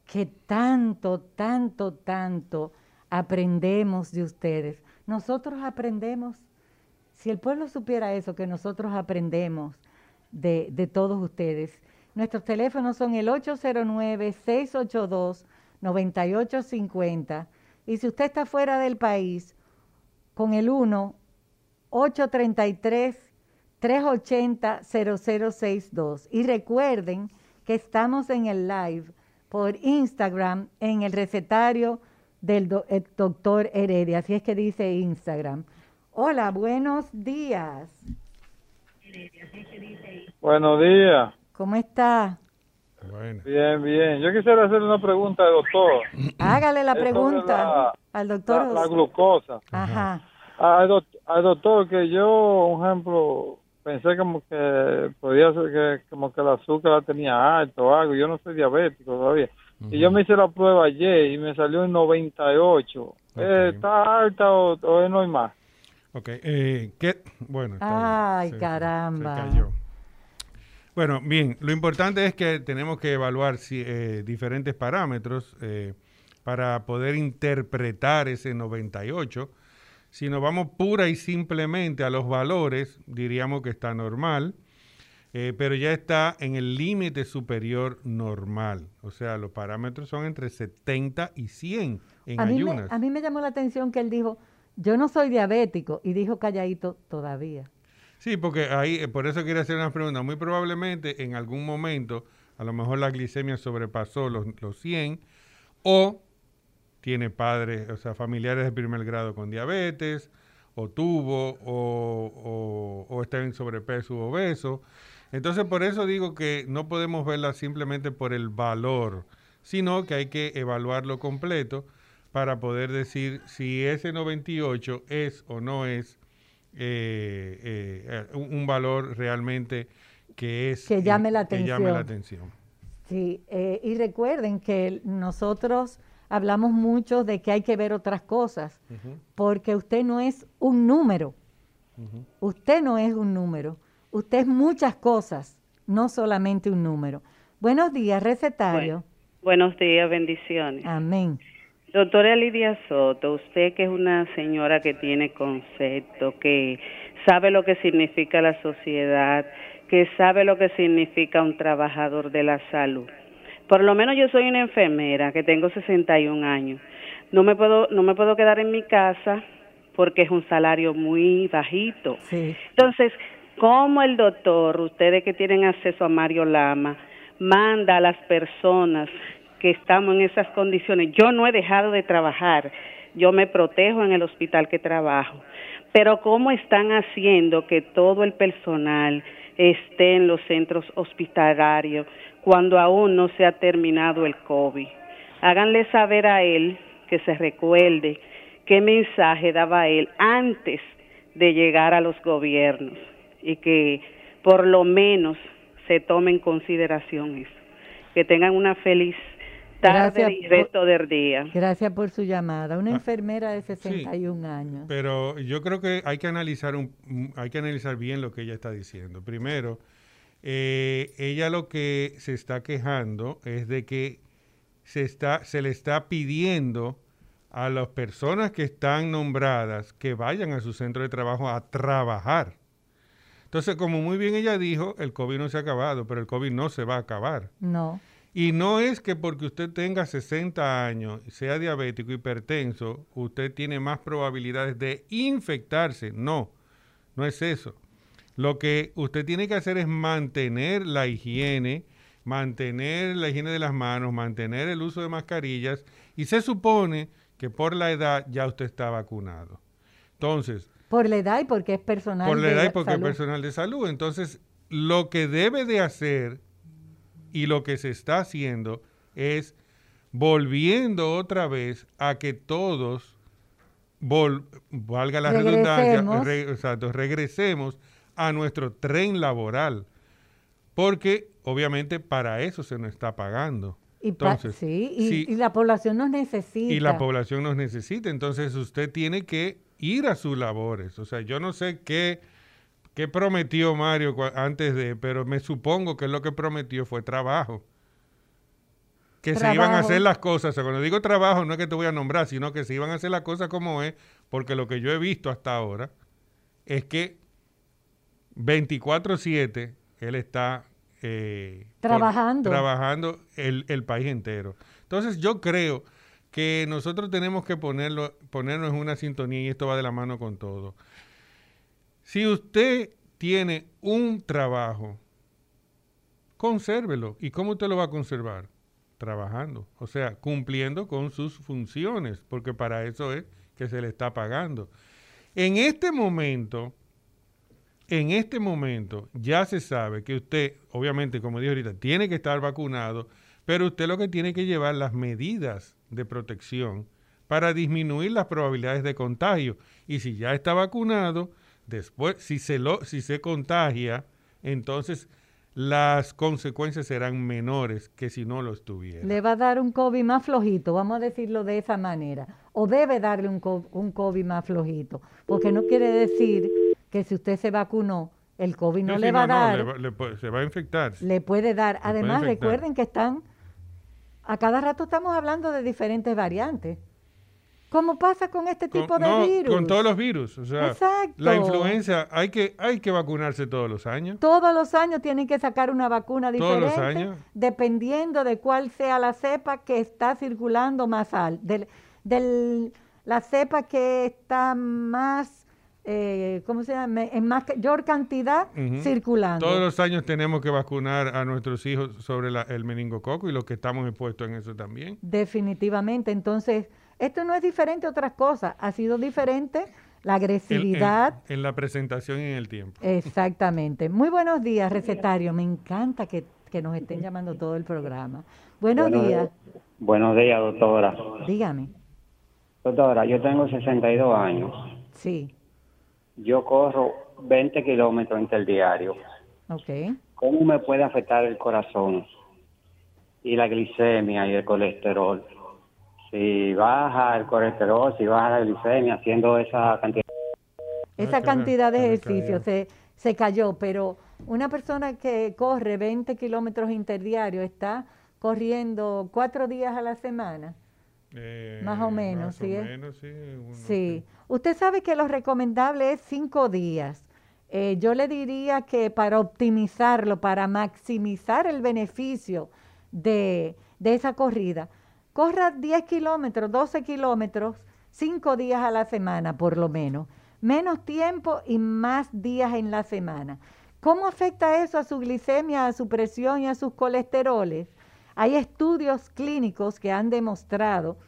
Que tanto, tanto, tanto aprendemos de ustedes. Nosotros aprendemos. Si el pueblo supiera eso, que nosotros aprendemos de, de todos ustedes Nuestros teléfonos son el 809-682-9850. Y si usted está fuera del país, con el 1-833-380-0062. Y recuerden que estamos en el live por Instagram en el recetario del doctor Heredia. Así es que dice Instagram. Hola, buenos días. Buenos días. ¿Cómo está? Bien, bien. Yo quisiera hacer una pregunta al doctor. Hágale la pregunta al doctor. La, glucosa. Ajá. Al, doctor que yo, un ejemplo, pensé como que podía ser que como que el azúcar la tenía alto o algo. Yo no soy diabético todavía. Y yo me hice la prueba ayer y me salió en 98. Eh, ¿Está alta o, no hay más? Ok. Eh, ¿qué? Bueno. Ay, caramba. Bueno, bien, lo importante es que tenemos que evaluar eh, diferentes parámetros eh, para poder interpretar ese 98. Si nos vamos pura y simplemente a los valores, diríamos que está normal, eh, pero ya está en el límite superior normal. O sea, los parámetros son entre 70 y 100 en ayunas. a mí me llamó la atención que él dijo, yo no soy diabético, y dijo calladito todavía. Sí, porque ahí, eh, por eso quiero hacer una pregunta. Muy probablemente en algún momento, a lo mejor la glicemia sobrepasó los, los 100 o tiene padres, o sea, familiares de primer grado con diabetes, o tuvo, o, o, está en sobrepeso o obeso. Entonces, por eso digo que no podemos verla simplemente por el valor, sino que hay que evaluarlo completo para poder decir si ese 98 es o no es eh, eh, un, valor realmente que es que llame la atención. llame la atención. Sí, eh, y recuerden que nosotros hablamos mucho de que hay que ver otras cosas, porque usted no es un número. Usted no es un número. Usted es muchas cosas, no solamente un número. Buenos días, recetario. buenos días, bendiciones. Amén. Doctora Lidia Soto, usted que es una señora que tiene concepto, que sabe lo que significa la sociedad, que sabe lo que significa un trabajador de la salud. Por lo menos yo soy una enfermera que tengo 61 años. No me puedo no me puedo quedar en mi casa porque es un salario muy bajito. Entonces, ¿cómo el doctor, ustedes que tienen acceso a Mario Lama, manda a las personas que estamos en esas condiciones? Yo no he dejado de trabajar, yo me protejo en el hospital que trabajo, pero ¿cómo están haciendo que todo el personal esté en los centros hospitalarios cuando aún no se ha terminado el COVID? Háganle saber a él que se recuerde qué mensaje daba él antes de llegar a los gobiernos y que por lo menos se tome en consideración eso. Que tengan una feliz tarde y resto del día. Gracias por su llamada. Una ah, enfermera de 61 años. Pero yo creo que hay que analizar un, hay que analizar bien lo que ella está diciendo. Primero, eh, ella lo que se está quejando es de que se está se le está pidiendo a las personas que están nombradas que vayan a su centro de trabajo a trabajar. Entonces, como muy bien ella dijo, el COVID no se ha acabado, pero el COVID no se va a acabar. No. Y no es que porque usted tenga 60 años, sea diabético, hipertenso, usted tiene más probabilidades de infectarse. No, no es eso. Lo que usted tiene que hacer es mantener la higiene, mantener la higiene de las manos, mantener el uso de mascarillas y se supone que por la edad ya usted está vacunado. Entonces... Por la edad y porque es personal Por la edad y porque es personal de salud. Entonces, lo que debe de hacer y lo que se está haciendo es volviendo otra vez a que todos, valga la redundancia, regresemos a nuestro tren laboral. Porque obviamente para eso se nos está pagando. Y Entonces, sí, y, la población nos necesita. Y la población nos necesita. Entonces usted tiene que ir a sus labores. O sea, yo no sé qué, qué prometió Mario antes de, pero me supongo que lo que prometió fue trabajo. Que se iban a hacer las cosas. O sea, cuando digo trabajo no es que te voy a nombrar, sino que se iban a hacer las cosas como es, porque lo que yo he visto hasta ahora es que 24/7 él está eh, trabajando, trabajando el, el, país entero. Entonces yo creo que nosotros tenemos que ponerlo, ponernos en una sintonía y esto va de la mano con todo. Si usted tiene un trabajo, consérvelo. ¿Y cómo usted lo va a conservar? Trabajando, o sea, cumpliendo con sus funciones, porque para eso es que se le está pagando. En este momento, en este momento ya se sabe que usted, obviamente, como dije ahorita, tiene que estar vacunado, pero usted lo que tiene que llevar las medidas de protección para disminuir las probabilidades de contagio. Y si ya está vacunado, después, si se, lo, si se contagia, entonces las consecuencias serán menores que si no lo estuviera. Le va a dar un COVID más flojito, vamos a decirlo de esa manera, o debe darle un, un COVID más flojito, porque no quiere decir que si usted se vacunó, el COVID no, le va a dar. se va a infectar. Le puede dar. Además, recuerden que están, a cada rato estamos hablando de diferentes variantes. ¿Cómo pasa con este tipo de virus? Con todos los virus. O sea, la influenza, hay que, hay que vacunarse todos los años. Todos los años tienen que sacar una vacuna diferente. Todos los años. Dependiendo de cuál sea la cepa que está circulando más al. Del, del, la cepa que está más eh, ¿cómo se llama? En mayor cantidad circulando. Todos los años tenemos que vacunar a nuestros hijos sobre el meningococo y los que estamos expuestos en eso también. Definitivamente. Entonces, esto no es diferente a otras cosas. Ha sido diferente la agresividad. En, la presentación y en el tiempo. Exactamente. Muy buenos días, recetario. Me encanta que, nos estén llamando todo el programa. Buenos días. Buenos días, doctora. Dígame. Doctora, yo tengo 62 años. Sí yo corro 20 kilómetros interdiario. Okay. ¿Cómo me puede afectar el corazón y la glicemia y el colesterol? Si baja el colesterol, si baja la glicemia haciendo esa cantidad. Esa cantidad de ejercicio se, se cayó, pero Una persona que corre 20 kilómetros interdiarios está corriendo cuatro días a la semana. Eh, más o menos, más ¿sí? o es? menos, sí, uno- Sí. Usted sabe que lo recomendable es cinco días. Eh, yo le diría que para optimizarlo, para maximizar el beneficio de, de esa corrida, corra 10 kilómetros, 12 kilómetros, cinco días a la semana por lo menos. Menos tiempo y más días en la semana. ¿Cómo afecta eso a su glicemia, a su presión y a sus colesteroles? Hay estudios clínicos que han demostrado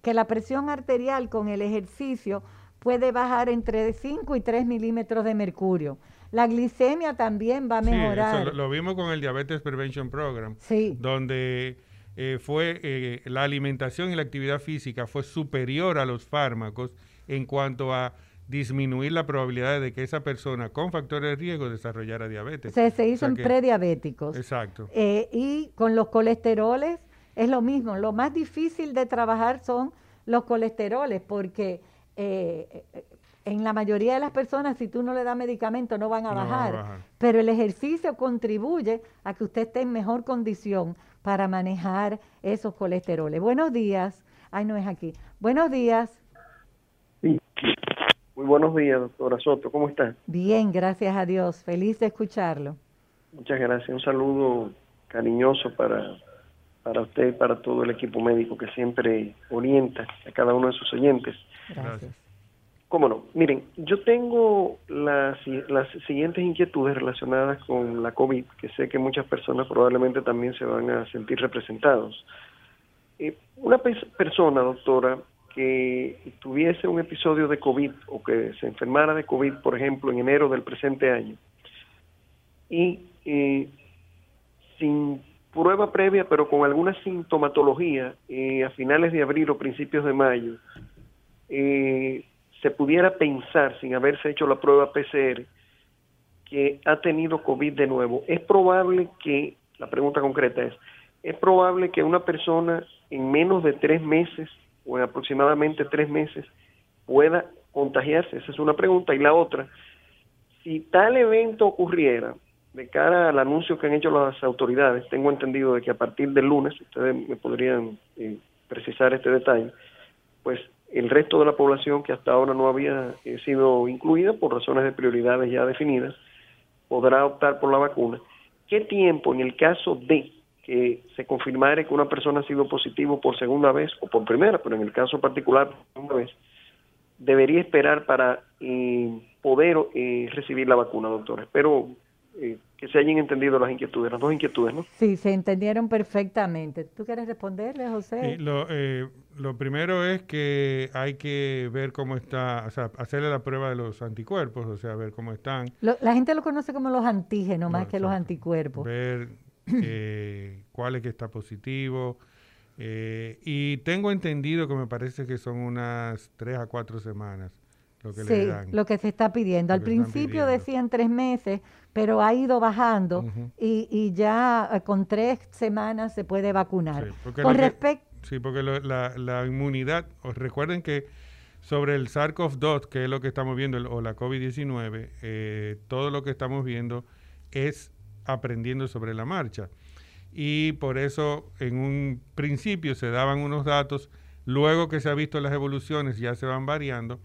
que la presión arterial con el ejercicio puede bajar entre 5 y 3 milímetros de mercurio. La glicemia también va a Sí, eso mejorar. lo, lo vimos con el Diabetes Prevention Program, Sí. donde eh, fue eh, la alimentación y la actividad física fue superior a los fármacos en cuanto a disminuir la probabilidad de que esa persona con factores de riesgo desarrollara diabetes. Se, se O hizo sea en que- prediabéticos. Exacto. Eh, y con los colesteroles es lo mismo. Lo más difícil de trabajar son los colesteroles, porque eh, en la mayoría de las personas, si tú no le das medicamento, no van a No van a bajar. bajar. Pero el ejercicio contribuye a que usted esté en mejor condición para manejar esos colesteroles. Buenos días. Ay, no es aquí. Buenos días. Muy buenos días, doctora Soto. ¿Cómo está? Bien, gracias a Dios. Feliz de escucharlo. Muchas gracias. Un saludo cariñoso para, para usted y para todo el equipo médico que siempre orienta a cada uno de sus oyentes. Gracias. Cómo no. Miren, yo tengo las, siguientes inquietudes relacionadas con la COVID, que sé que muchas personas probablemente también se van a sentir representados. Eh, una pe- persona, doctora, que tuviese un episodio de COVID o que se enfermara de COVID, por ejemplo, en enero del presente año, y eh, sin prueba previa, pero con alguna sintomatología, eh, a finales de abril o principios de mayo, eh, se pudiera pensar, sin haberse hecho la prueba PCR, que ha tenido COVID de nuevo. Es probable que, la pregunta concreta es, es probable que una persona en menos de tres meses o en aproximadamente tres meses pueda contagiarse. Esa es una pregunta. Y la otra, si tal evento ocurriera, de cara al anuncio que han hecho las autoridades, tengo entendido de que a partir del lunes, ustedes me podrían eh, precisar este detalle, pues el resto de la población que hasta ahora no había eh, sido incluida por razones de prioridades ya definidas, podrá optar por la vacuna. ¿Qué tiempo en el caso de que se confirmara que una persona ha sido positivo por segunda vez o por primera, pero en el caso particular por segunda vez, debería esperar para eh, poder eh, recibir la vacuna, doctor? Espero eh, que se hayan entendido las inquietudes, las dos inquietudes, ¿no? Sí, se entendieron perfectamente. ¿Tú quieres responderle, José? Lo, eh, lo primero es que hay que ver cómo está, o sea, hacerle la prueba de los anticuerpos, o sea, ver cómo están, Lo- la gente lo conoce como los antígenos más que los anticuerpos. ver eh, cuál es que está positivo. eh, y tengo entendido que me parece que son unas tres a cuatro semanas lo que le Sí, dan. lo que se está pidiendo. Al principio decían tres meses, pero ha ido bajando y, y ya eh, con tres semanas se puede vacunar. Sí, porque Con respecto, Sí, porque lo- la, la inmunidad, os recuerden que sobre el SARS-CoV-2, que es lo que estamos viendo, el- o la COVID-19, eh, todo lo que estamos viendo es aprendiendo sobre la marcha. Y por eso en un principio se daban unos datos, luego que se ha visto las evoluciones ya se van variando,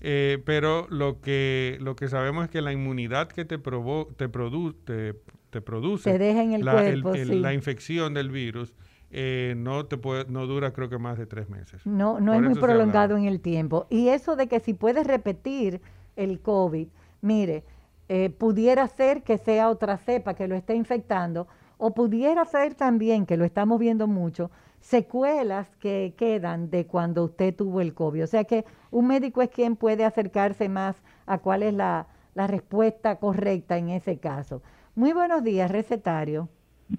eh, pero lo que, lo que sabemos es que la inmunidad que te, provo te, produ te, te produce deja en el la, cuerpo, el- sí. la infección del virus eh, no te puede, no dura creo que más de tres meses. no, no Por es muy prolongado en el tiempo. Y eso de que si puedes repetir el COVID, mire, eh, pudiera ser que sea otra cepa que lo esté infectando, o pudiera ser también, que lo estamos viendo mucho, secuelas que quedan de cuando usted tuvo el COVID. O sea que un médico es quien puede acercarse más a cuál es la, la respuesta correcta en ese caso. Muy buenos días, recetario.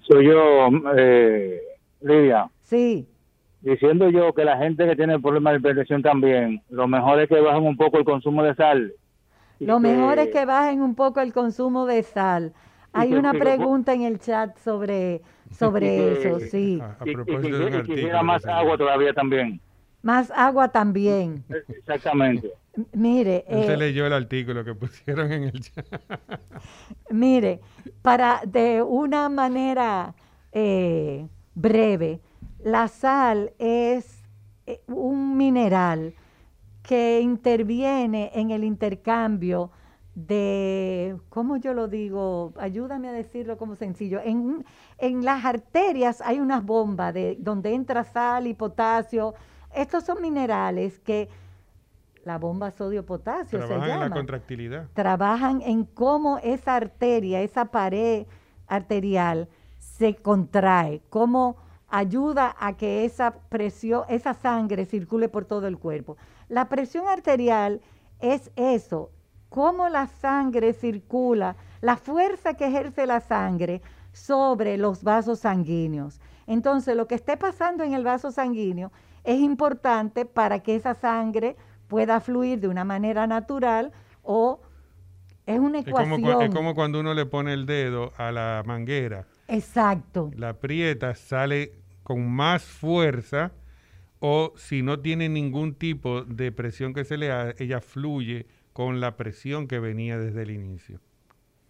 Soy yo, eh, Lidia, Sí, diciendo yo que la gente que tiene problemas de hipertensión también, lo mejor es que bajen un poco el consumo de sal. Lo mejor es que- que bajen un poco el consumo de sal. Hay una pregunta en el chat sobre, sobre y eso, sí. A, a y- y propósito de un y artículo. más agua todavía también. Más agua también. Exactamente. Mire. Él se leyó el artículo que pusieron en el chat. Mire, para de una manera eh, breve, la sal es eh, un mineral que interviene en el intercambio de, ¿cómo yo lo digo? Ayúdame a decirlo como sencillo. En, en las arterias hay unas bombas de, donde entra sal y potasio. Estos son minerales que la bomba sodio-potasio se llama. Trabajan en la contractilidad. Trabajan en cómo esa arteria, esa pared arterial se contrae, cómo ayuda a que esa presión, esa sangre circule por todo el cuerpo. La presión arterial es eso, cómo la sangre circula, la fuerza que ejerce la sangre sobre los vasos sanguíneos. Entonces, lo que esté pasando en el vaso sanguíneo es importante para que esa sangre pueda fluir de una manera natural o es una ecuación. Es como, es como cuando uno le pone el dedo a la manguera. Exacto. La aprieta, sale con más fuerza o si no tiene ningún tipo de presión que se le haga, ella fluye con la presión que venía desde el inicio.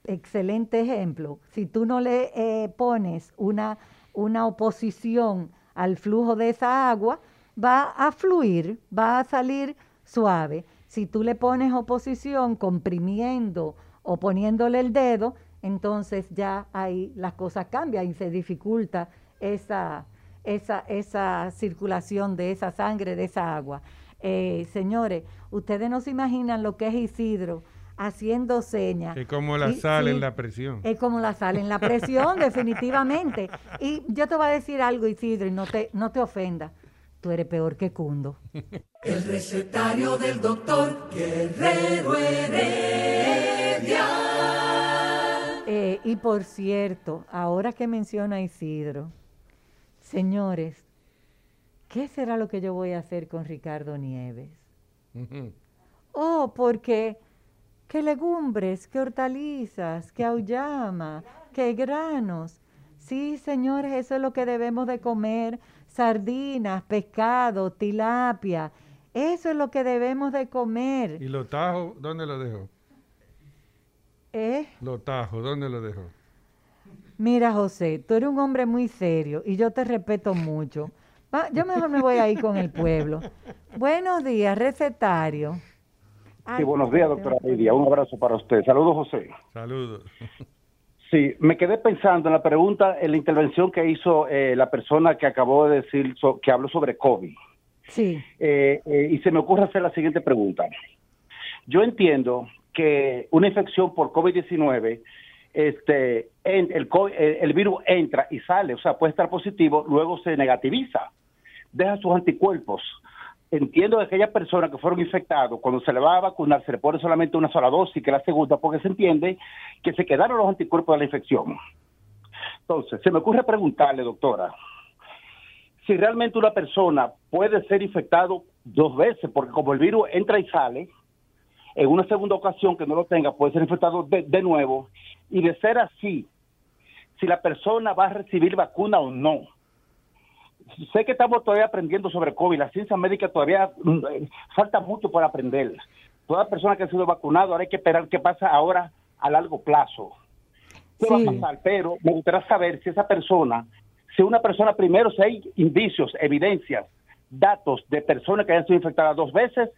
Excelente ejemplo. Si tú no le eh, pones una, una oposición al flujo de esa agua, va a fluir, va a salir suave. Si tú le pones oposición comprimiendo o poniéndole el dedo, entonces ya ahí las cosas cambian y se dificulta esa, esa, esa circulación de esa sangre, de esa agua. Eh, señores, ustedes no se imaginan lo que es Isidro haciendo señas. Es como la sal en la presión. Es como la sal en la presión, definitivamente. Y yo te voy a decir algo, Isidro, y no te, no te ofenda. Tú eres peor que Cundo. El recetario del doctor Guerrero Heredia. Eh, y por cierto, ahora que menciona Isidro, señores, ¿qué será lo que yo voy a hacer con Ricardo Nieves? Oh, porque qué legumbres, qué hortalizas, qué auyama, qué granos. Sí, señores, eso es lo que debemos de comer sardinas, pescado, tilapia. Eso es lo que debemos de comer. ¿Y los tajos, dónde lo dejó? ¿Eh? Los tajos, ¿dónde lo dejó? Mira, José, tú eres un hombre muy serio y yo te respeto mucho. Yo mejor me voy ahí con el pueblo. Buenos días, recetario. sí, buenos días, doctora Lidia. Un abrazo para usted. Saludos, José. Saludos. Sí, me quedé pensando en la pregunta, en la intervención que hizo eh, la persona que acabó de decir, que habló sobre COVID. Sí. Eh, eh, y se me ocurre hacer la siguiente pregunta. Yo entiendo que una infección por COVID-19, este, el, el virus entra y sale, o sea, puede estar positivo, luego se negativiza, deja sus anticuerpos entiendo de aquellas personas que fueron infectados, cuando se le va a vacunar, se le pone solamente una sola dosis, que la segunda, porque se entiende que se quedaron los anticuerpos de la infección. Entonces, se me ocurre preguntarle, doctora, si realmente una persona puede ser infectado dos veces, porque como el virus entra y sale, en una segunda ocasión que no lo tenga, puede ser infectado de, de nuevo, y de ser así, si la persona va a recibir vacuna o no sé que estamos todavía aprendiendo sobre COVID, la ciencia médica todavía mm, eh, falta mucho por aprender. Toda persona que ha sido vacunado, ahora hay que esperar qué pasa ahora a largo plazo. ¿Qué va a pasar? Pero me gustaría saber si esa persona, si una persona primero, si hay indicios, evidencias, datos de personas que hayan sido infectadas dos veces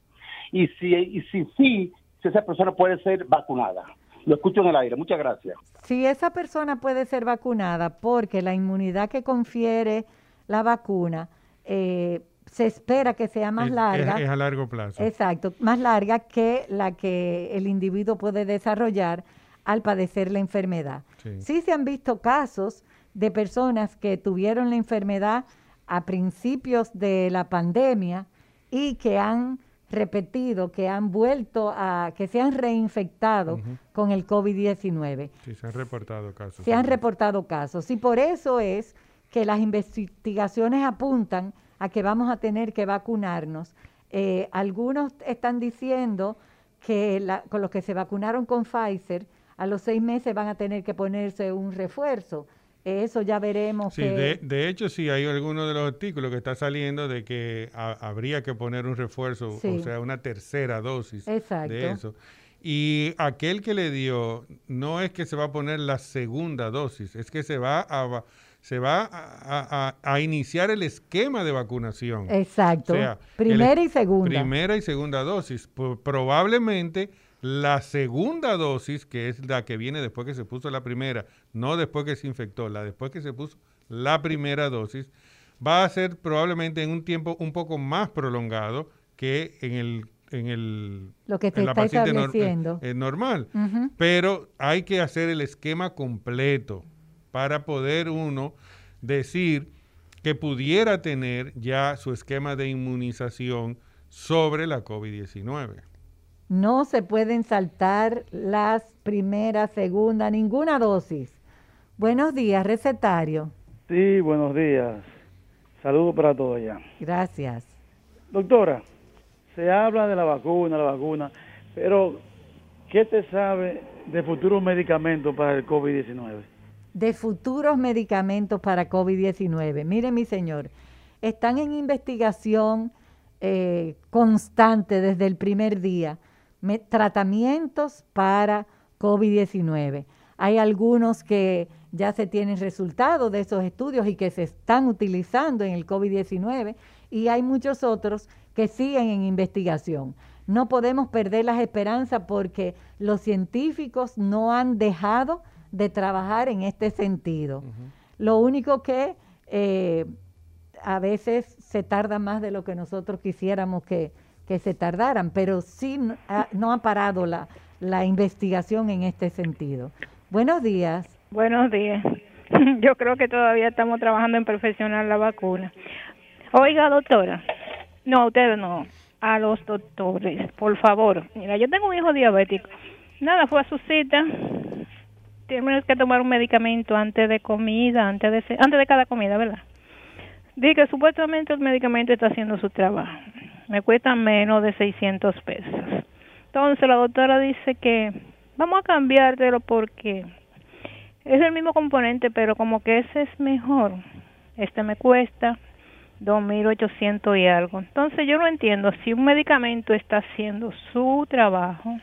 y si y si sí, si esa persona puede ser vacunada. Lo escucho en el aire. Muchas gracias. Si esa persona puede ser vacunada porque la inmunidad que confiere la vacuna, eh, se espera que sea más larga. Es, a largo plazo. Exacto, más larga que la que el individuo puede desarrollar al padecer la enfermedad. Sí. se han visto casos de personas que tuvieron la enfermedad a principios de la pandemia y que han repetido, que han vuelto a, que se han reinfectado con el COVID-19. Sí, se han reportado casos. Se han reportado casos. Y por eso es que las investigaciones apuntan a que vamos a tener que vacunarnos. Eh, algunos están diciendo que con los que se vacunaron con Pfizer, a los seis meses van a tener que ponerse un refuerzo. Eso ya veremos. Sí, de, hecho, sí, hay algunos de los artículos que está saliendo de que habría que poner un refuerzo, o sea, una tercera dosis de eso. Y aquel que le dio, no es que se va a poner la segunda dosis, es que se va a, se va a, iniciar el esquema de vacunación. Exacto. primera y segunda. Primera y segunda dosis. probablemente la segunda dosis, que es la que viene después que se puso la primera, no después que se infectó, la después que se puso la primera dosis, va a ser probablemente en un tiempo un poco más prolongado que en el en el lo que te está estableciendo. es normal, pero hay que hacer el esquema completo para poder uno decir que pudiera tener ya su esquema de inmunización sobre la COVID-19 no se pueden saltar las primeras, segunda, ninguna dosis. Buenos días, recetario. Sí, buenos días. Saludos para todos ya. Gracias. Doctora, se habla de la vacuna, la vacuna, pero ¿qué te sabe de futuros medicamentos para el COVID-19? De futuros medicamentos para COVID-19. Mire, mi señor, están en investigación eh, constante desde el primer día tratamientos para COVID-19. Hay algunos que ya se tienen resultados de esos estudios y que se están utilizando en el COVID-19 y hay muchos otros que siguen en investigación. No podemos perder las esperanzas porque los científicos no han dejado de trabajar en este sentido. Lo único que eh, a veces se tarda más de lo que nosotros quisiéramos que, que se tardaran, pero sí no ha, parado la, la investigación en este sentido. Buenos días. Buenos días. Yo creo que todavía estamos trabajando en perfeccionar la vacuna. Oiga, doctora. No, ustedes no. A los doctores, por favor. Mira, yo tengo un hijo diabético. Nada, fue a su cita. Tienes que tomar un medicamento antes de comida, antes de, antes de cada comida, ¿verdad? Dije que supuestamente el medicamento está haciendo su trabajo me cuesta menos de 600 pesos. Entonces la doctora dice que vamos a cambiártelo porque es el mismo componente, pero como que ese es mejor. Este me cuesta 2.800 y algo. Entonces yo no entiendo si un medicamento está haciendo su trabajo,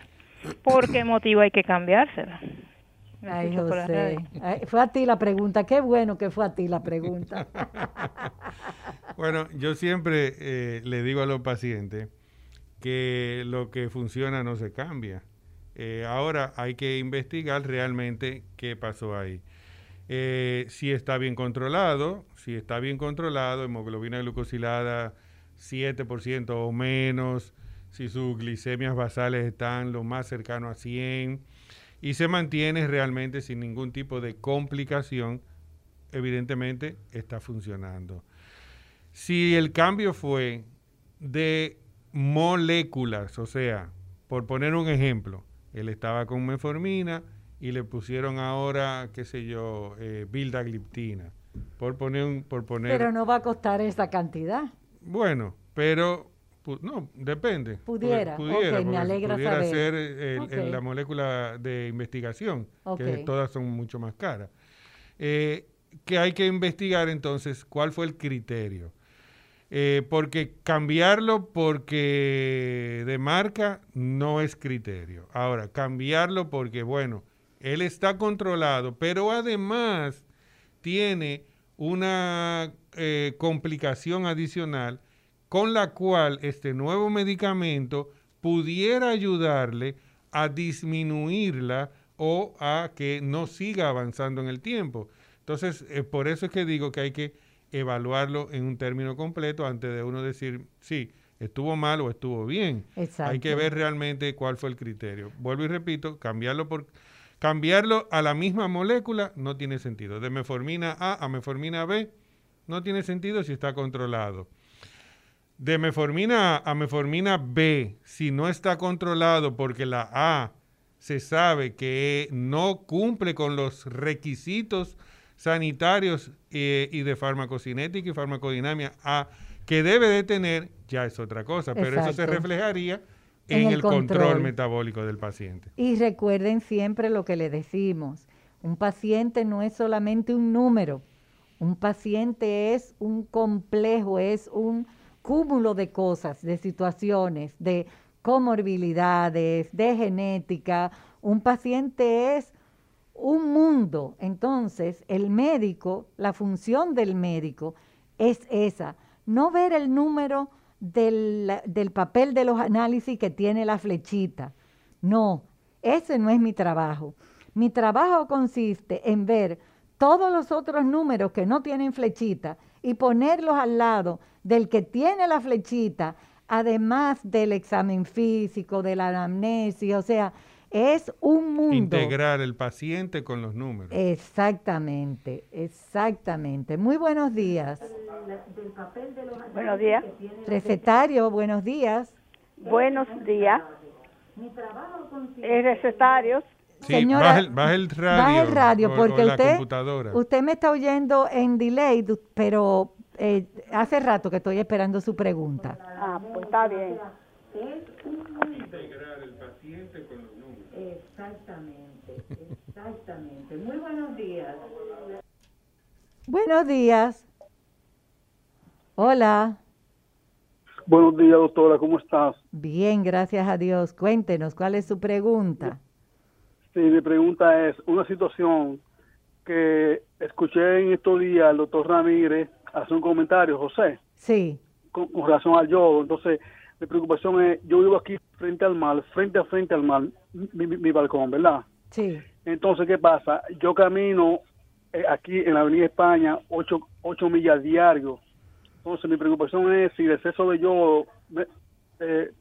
¿por qué motivo hay que cambiárselo? Ay, José. fue a ti la pregunta. Qué bueno que fue a ti la pregunta. bueno, yo siempre eh, le digo a los pacientes que lo que funciona no se cambia. Eh, ahora hay que investigar realmente qué pasó ahí. Eh, si está bien controlado, si está bien controlado, hemoglobina glucosilada 7% o menos, si sus glicemias basales están lo más cercano a 100, y se mantiene realmente sin ningún tipo de complicación, evidentemente está funcionando. Si el cambio fue de moléculas, o sea, por poner un ejemplo, él estaba con meformina y le pusieron ahora, qué sé yo, eh, bildagliptina, por poner un, por poner. Pero no va a costar esa cantidad. Bueno, pero no, depende. Pudiera, pudiera me alegra pudiera ser la molécula de investigación, que todas son mucho más caras. Eh, que hay que investigar entonces cuál fue el criterio. Eh, porque cambiarlo porque de marca no es criterio. Ahora, cambiarlo porque, bueno, él está controlado, pero además tiene una eh, complicación adicional con la cual este nuevo medicamento pudiera ayudarle a disminuirla o a que no siga avanzando en el tiempo. Entonces, eh, por eso es que digo que hay que evaluarlo en un término completo antes de uno decir, sí, estuvo mal o estuvo bien. Hay que ver realmente cuál fue el criterio. Vuelvo y repito, cambiarlo por cambiarlo a la misma molécula no tiene sentido. De meformina A a meformina B no tiene sentido si está controlado de meformina A a meformina B, si no está controlado porque la A se sabe que no cumple con los requisitos sanitarios eh, y de farmacocinética y farmacodinamia A que debe de tener, ya es otra cosa, pero eso se reflejaría en, el, control. control metabólico del paciente. Y recuerden siempre lo que le decimos, Un paciente no es solamente un número, un paciente es un complejo, es un cúmulo de cosas, de situaciones, de comorbilidades, de genética. Un paciente es un mundo. Entonces, el médico, la función del médico es esa, no ver el número del, del papel de los análisis que tiene la flechita. No, ese no es mi trabajo. Mi trabajo consiste en ver todos los otros números que no tienen flechita y ponerlos al lado del que tiene la flechita, además del examen físico, de la anamnesia, o sea, es un mundo. Integrar el paciente con los números. Exactamente, exactamente. Muy buenos días. Buenos días. Recetario, buenos días. Buenos días. Es recetarios. Sí, baja, el, baja el radio. Baja el radio, o- porque o la usted, computadora. usted me está oyendo en delay, pero eh, hace rato que estoy esperando su pregunta. Ah, pues está bien. Integrar el paciente con los números. Exactamente, exactamente. Muy buenos días. Buenos días. Hola. Buenos días, doctora, ¿cómo estás? Bien, gracias a Dios. Cuéntenos, ¿cuál es su pregunta? Sí, mi pregunta es una situación que escuché en estos días al doctor Ramírez hacer un comentario, José, Sí, con, con relación al yodo. Entonces, mi preocupación es, yo vivo aquí frente al mar, frente a frente al mar, mi, mi- mi balcón, ¿verdad? sí. Entonces, ¿qué pasa? Yo camino eh, aquí en la Avenida España ocho, ocho millas diario. Entonces, mi preocupación es si el exceso de yodo me, eh,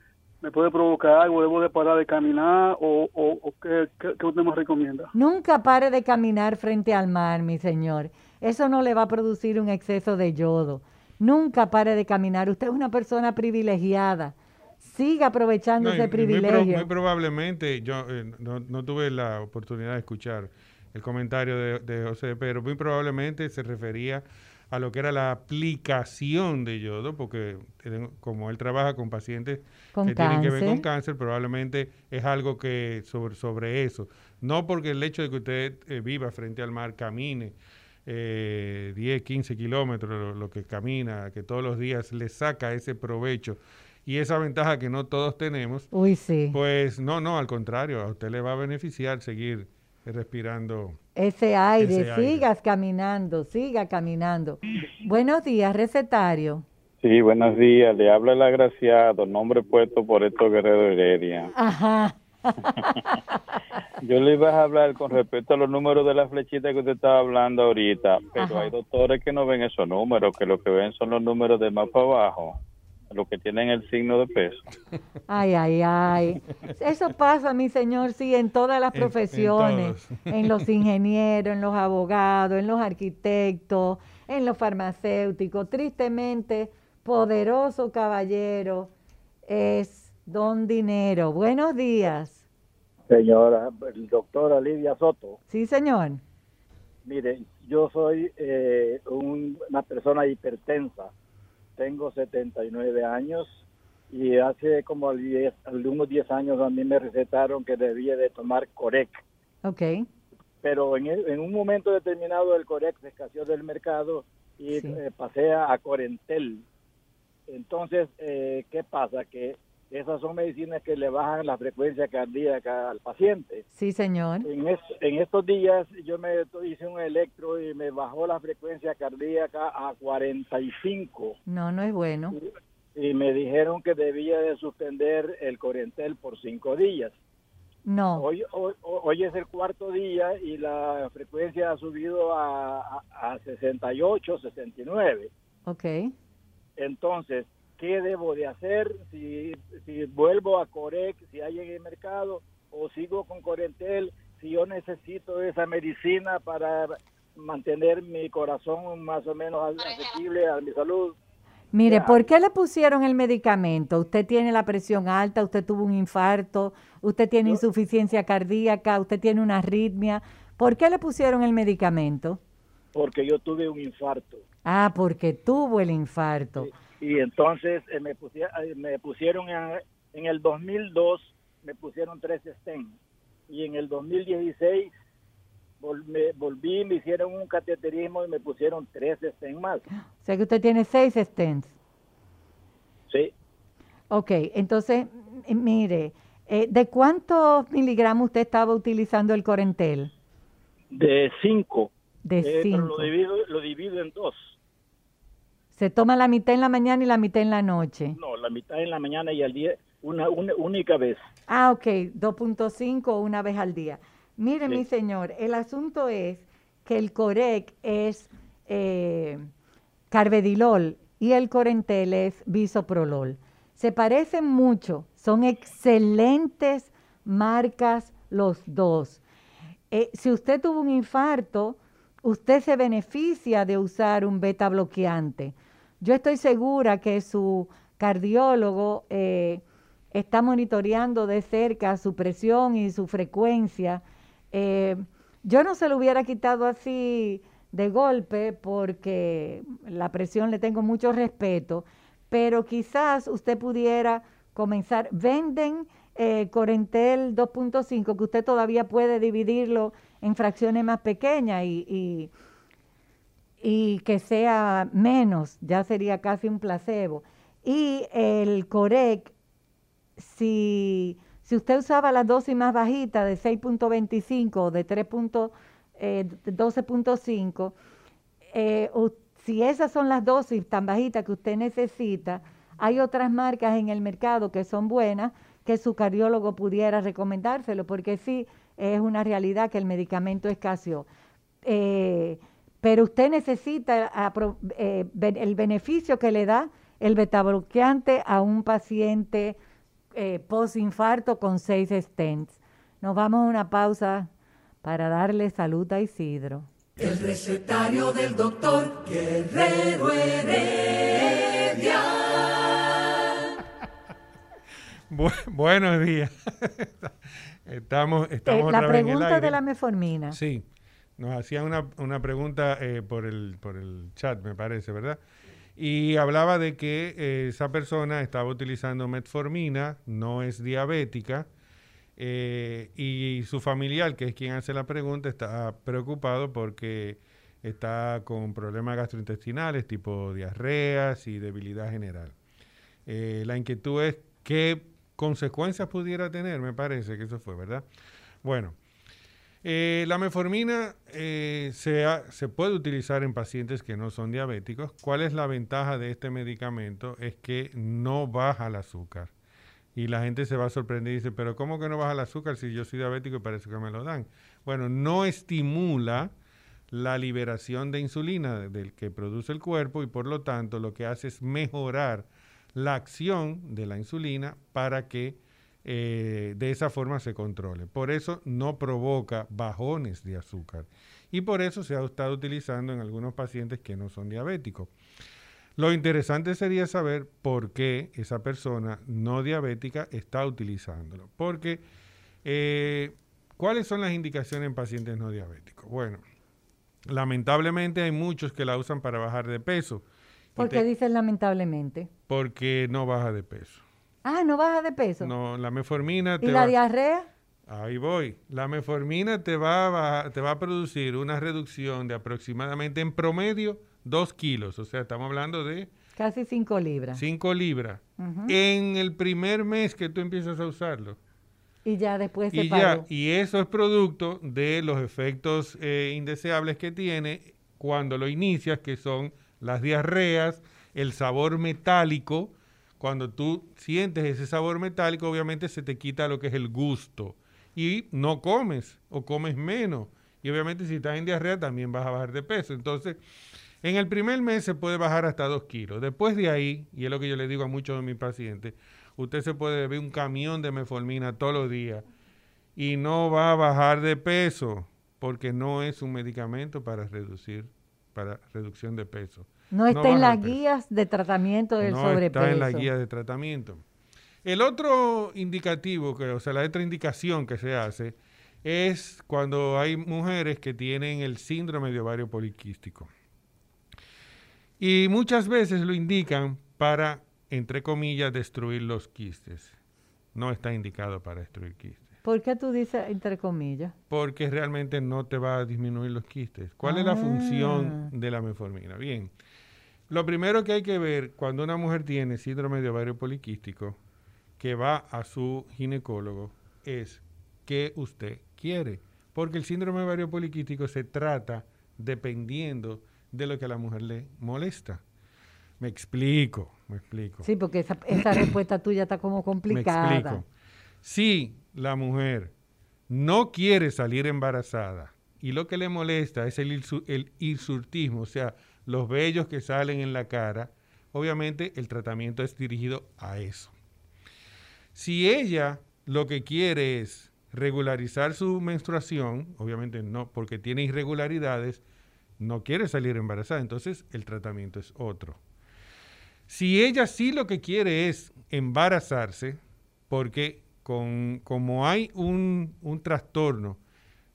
me puede provocar algo, debo de parar de caminar o, o, o qué, qué, qué usted me recomienda. Nunca pare de caminar frente al mar, mi señor. Eso no le va a producir un exceso de yodo. Nunca pare de caminar. Usted es una persona privilegiada. Siga aprovechando No, ese y muy pro- privilegio. Muy, probablemente, yo eh, no, no tuve la oportunidad de escuchar el comentario de, de José, pero muy probablemente se refería a lo que era la aplicación de yodo, porque como él trabaja con pacientes Con que tienen que ver con cáncer. cáncer, probablemente es algo que sobre, sobre eso. No porque el hecho de que usted eh, viva frente al mar, camine eh, 10, 15 kilómetros, lo, lo que camina, que todos los días le saca ese provecho y esa ventaja que no todos tenemos, Uy, sí. pues no, no, al contrario, a usted le va a beneficiar seguir respirando. Ese aire, Ese aire. sigas caminando, siga caminando. Buenos días, recetario. Sí, buenos días. Le habla el agraciado, nombre puesto por Héctor Guerrero Heredia. Ajá. Yo le iba a hablar con respecto a los números de la flechita que usted estaba hablando ahorita, pero Ajá. hay doctores que no ven esos números, que lo que ven son los números de más para abajo, los que tienen el signo de peso. Ay, ay, ay. Eso pasa, mi señor, sí, en todas las En- en profesiones, en, los ingenieros, en los abogados, en los arquitectos, en los farmacéuticos. Tristemente, poderoso caballero es don dinero. Buenos días. Señora, doctora Lidia Soto, Sí, señor. mire, yo soy eh, un- una persona hipertensa, tengo 79 años y hace como 10, algunos 10 años a mí me recetaron que debía de tomar Corec, Ok. pero en, el- en un momento determinado el Corec se escaseó del mercado y Sí. eh, pasé a Corentel. Entonces, eh, ¿qué pasa? Que esas son medicinas que le bajan la frecuencia cardíaca al paciente. Sí, señor. En, es- en estos días yo me hice un electro y me bajó la frecuencia cardíaca a 45 No, no es bueno. y me dijeron que debía de suspender el Corentel por cinco días. No. Hoy, hoy, hoy es el cuarto día y la frecuencia ha subido a, a, a 68, 69. Ok. Entonces, ¿qué debo de hacer? Si, si vuelvo a Corec, si hay en el mercado, o sigo con Corentel, si yo necesito esa medicina para mantener mi corazón más o menos asequible a mi salud. Mire, Ya. ¿por qué le pusieron el medicamento? Usted tiene la presión alta, usted tuvo un infarto, usted tiene insuficiencia cardíaca, usted tiene una arritmia. ¿Por qué le pusieron el medicamento? Porque yo tuve un infarto. Ah, porque tuvo el infarto. Y entonces eh, me, pusie- eh, me pusieron en, en el 2002, me pusieron tres stents. Y en el 2016 me volví, me hicieron un cateterismo y me pusieron tres stents más. O sea que usted tiene seis stents. Sí. Ok, entonces, mire, eh, ¿de cuántos miligramos usted estaba utilizando el Corentel? De cinco. De Eh, pero cinco. lo divido, lo divido en dos. Se toma la mitad en la mañana y la mitad en la noche. No, la mitad en la mañana y al día una, una única vez. Ah, ok, 2.5 una vez al día. Mire, Sí. mi señor, el asunto es que el Corec es eh, carvedilol y el Corentel es bisoprolol. Se parecen mucho, son excelentes marcas los dos. Eh, si usted tuvo un infarto, usted se beneficia de usar un beta bloqueante. Yo estoy segura que su cardiólogo eh, está monitoreando de cerca su presión y su frecuencia. Eh, yo no se lo hubiera quitado así de golpe porque la presión le tengo mucho respeto, pero quizás usted pudiera comenzar, venden eh, Corentel 2.5 que usted todavía puede dividirlo en fracciones más pequeñas y, y, y que sea menos, ya sería casi un placebo. Y el Corec, si, si usted usaba la dosis más bajita de 6.25 o de 3. eh, 12.5, eh, si esas son las dosis tan bajitas que usted necesita, hay otras marcas en el mercado que son buenas que su cardiólogo pudiera recomendárselo, porque sí es una realidad que el medicamento escaseó. Eh, pero usted necesita eh, el beneficio que le da el betabloqueante a un paciente eh, postinfarto con seis stents. Nos vamos a una pausa para darle salud a Isidro. El recetario del doctor Guerrero Heredia. Bu- buenos días. estamos Eh, estamos la otra vez en el pregunta de la meformina. Sí, nos hacían una, una pregunta eh, por, el, por el chat, me parece, ¿verdad? Y hablaba de que eh, esa persona estaba utilizando metformina, no es diabética, eh, y su familiar, que es quien hace la pregunta, está preocupado porque está con problemas gastrointestinales, tipo diarreas y debilidad general. La inquietud es qué consecuencias pudiera tener, me parece que eso fue, ¿verdad? Bueno, eh, la metformina eh, se puede utilizar en pacientes que no son diabéticos. ¿Cuál es la ventaja de este medicamento? Es que no baja el azúcar. Y la gente se va a sorprender y dice, pero ¿cómo que no baja el azúcar si yo soy diabético y parece que me lo dan? Bueno, no estimula la liberación de insulina del que produce el cuerpo y por lo tanto lo que hace es mejorar la acción de la insulina para que eh, de esa forma se controle. Por eso no provoca bajones de azúcar y por eso se ha estado utilizando en algunos pacientes que no son diabéticos. Lo interesante sería saber por qué esa persona no diabética está utilizándolo. Porque, eh, ¿cuáles son las indicaciones en pacientes no diabéticos? Bueno, lamentablemente hay muchos que la usan para bajar de peso. ¿Por qué dicen lamentablemente? porque no baja de peso. Ah, no baja de peso. No, la metformina te ¿Y la va- diarrea? Ahí voy. La metformina te va, a te va a producir una reducción de aproximadamente en promedio 2 kilos. O sea, estamos hablando de Casi 5 libras. 5 libras. En el primer mes que tú empiezas a usarlo. Y ya después se Y ya, y eso es producto de los efectos eh, indeseables que tiene cuando lo inicias, que son las diarreas, el sabor metálico. Cuando tú sientes ese sabor metálico, obviamente se te quita lo que es el gusto. Y no comes o comes menos. Y obviamente si estás en diarrea también vas a bajar de peso. Entonces, en el primer mes se puede bajar hasta 2 kilos. Después de ahí, y es lo que yo le digo a muchos de mis pacientes, usted se puede beber un camión de metformina todos los días y no va a bajar de peso porque no es un medicamento para reducir, para reducción de peso. No está en las guías de tratamiento del no sobrepeso. está en la guía de tratamiento. El otro indicativo, que, o sea, la otra indicación que se hace es cuando hay mujeres que tienen el síndrome de ovario poliquístico. Y muchas veces lo indican para, entre comillas, destruir los quistes. No está indicado para destruir quistes. ¿Por qué tú dices entre comillas? Porque realmente no te va a disminuir los quistes. ¿Cuál es la Ah. función de la metformina? Bien, lo primero que hay que ver cuando una mujer tiene síndrome de ovario poliquístico, que va a su ginecólogo, es qué usted quiere. Porque el síndrome de ovario poliquístico se trata dependiendo de lo que a la mujer le molesta. Me explico, me explico. Sí, porque esa, esa respuesta tuya está como Me complicada. explico. Si la mujer no quiere salir embarazada y lo que le molesta es el, el hirsutismo, o sea, los vellos que salen en la cara, obviamente el tratamiento es dirigido a eso. Si ella lo que quiere es regularizar su menstruación, obviamente no, porque tiene irregularidades, no quiere salir embarazada, entonces el tratamiento es otro. Si ella sí lo que quiere es embarazarse, porque con, como hay un, un trastorno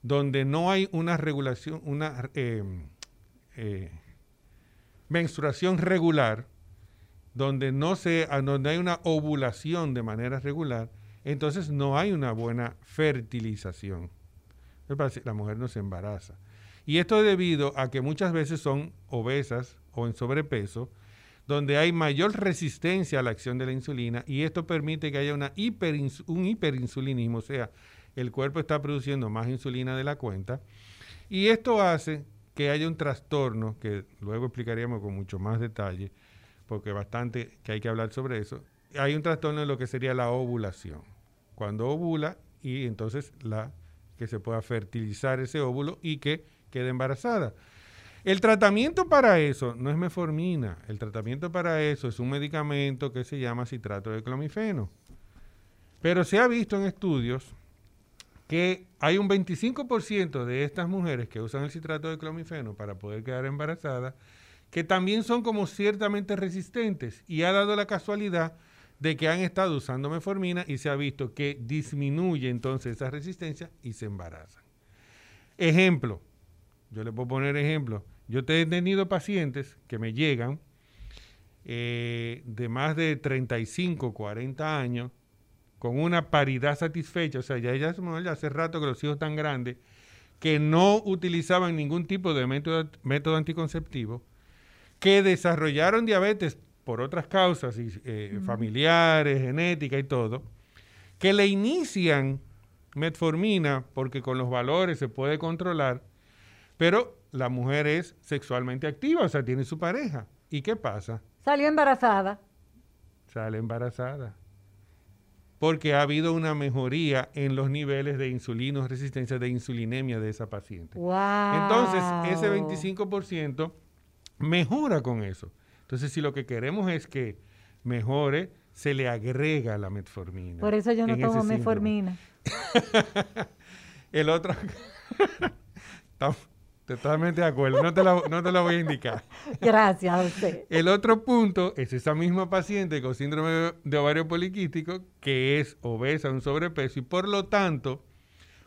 donde no hay una regulación, una eh, eh, menstruación regular, donde no se, a donde hay una ovulación de manera regular, entonces no hay una buena fertilización. La mujer no se embaraza. Y esto es debido a que muchas veces son obesas o en sobrepeso, donde hay mayor resistencia a la acción de la insulina y esto permite que haya un hiperinsulinismo, o sea, el cuerpo está produciendo más insulina de la cuenta y esto hace que haya un trastorno que luego explicaríamos con mucho más detalle, porque bastante que hay que hablar sobre eso. Hay un trastorno en lo que sería la ovulación. Cuando ovula y entonces la que se pueda fertilizar ese óvulo y que quede embarazada. El tratamiento para eso no es meformina, el tratamiento para eso es un medicamento que se llama citrato de clomifeno. Pero se ha visto en estudios que hay un 25% de estas mujeres que usan el citrato de clomifeno para poder quedar embarazadas que también son como ciertamente resistentes y ha dado la casualidad de que han estado usando meformina y se ha visto que disminuye entonces esa resistencia y se embarazan. Ejemplo, yo le puedo poner ejemplo. Yo he tenido pacientes que me llegan eh, de más de 35, 40 años con una paridad satisfecha, o sea, ya, ya hace rato que los hijos están grandes, que no utilizaban ningún tipo de método, método anticonceptivo, que desarrollaron diabetes por otras causas y, eh, familiares, genética y todo, que le inician metformina porque con los valores se puede controlar, pero la mujer es sexualmente activa, o sea, tiene su pareja. ¿Y qué pasa? Salió embarazada. Sale embarazada. Porque ha habido una mejoría en los niveles de insulino, resistencia de insulinemia de esa paciente. Wow. Entonces, ese 25% mejora con eso. Entonces, si lo que queremos es que mejore, se le agrega la metformina. Por eso yo no tomo metformina. El otro, totalmente de acuerdo, no te, la, no te la voy a indicar. Gracias a usted. El otro punto es esa misma paciente con síndrome de ovario poliquístico que es obesa, un sobrepeso y por lo tanto,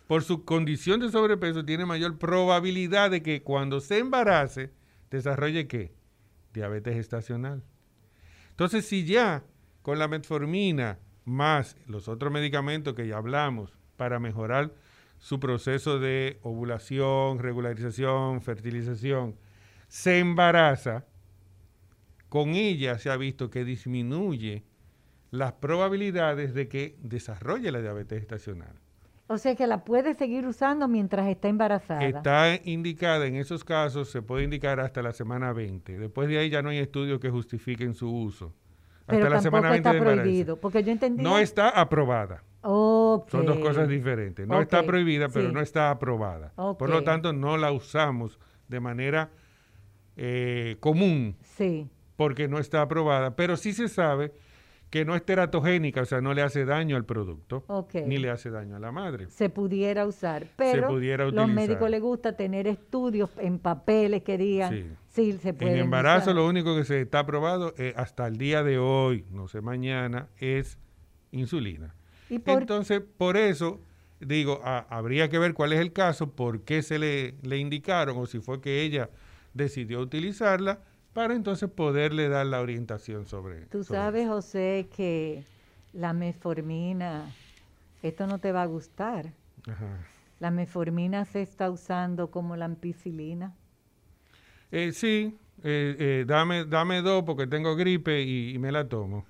por su condición de sobrepeso, tiene mayor probabilidad de que cuando se embarace desarrolle qué? Diabetes gestacional. Entonces, si ya con la metformina más los otros medicamentos que ya hablamos para mejorar su proceso de ovulación, regularización, fertilización, se embaraza, con ella se ha visto que disminuye las probabilidades de que desarrolle la diabetes estacional. O sea que la puede seguir usando mientras está embarazada. Está indicada en esos casos, se puede indicar hasta la semana 20. Después de ahí ya no hay estudios que justifiquen su uso. Pero hasta la semana tampoco 20 está prohibido, porque yo entendí. No está aprobada. Son dos cosas diferentes. No está prohibida, pero sí. no está aprobada. Por lo tanto, no la usamos de manera eh, común Sí. porque no está aprobada, pero sí se sabe que no es teratogénica, o sea, no le hace daño al producto, ni le hace daño a la madre. Se pudiera usar, pero pudiera los médicos les gusta tener estudios en papeles que digan Sí. sí, se puede. En embarazo lo único que se está aprobado eh, hasta el día de hoy, no sé mañana, es insulina. ¿Y por- Entonces, por eso digo, habría que ver cuál es el caso, por qué se le, le indicaron o si fue que ella decidió utilizarla para entonces poderle dar la orientación sobre Tú sobre sabes, José, que la metformina esto no te va a gustar. La meformina se está usando como la ampicilina. Eh, sí, eh, eh, dame, dame dos porque tengo gripe y, me la tomo.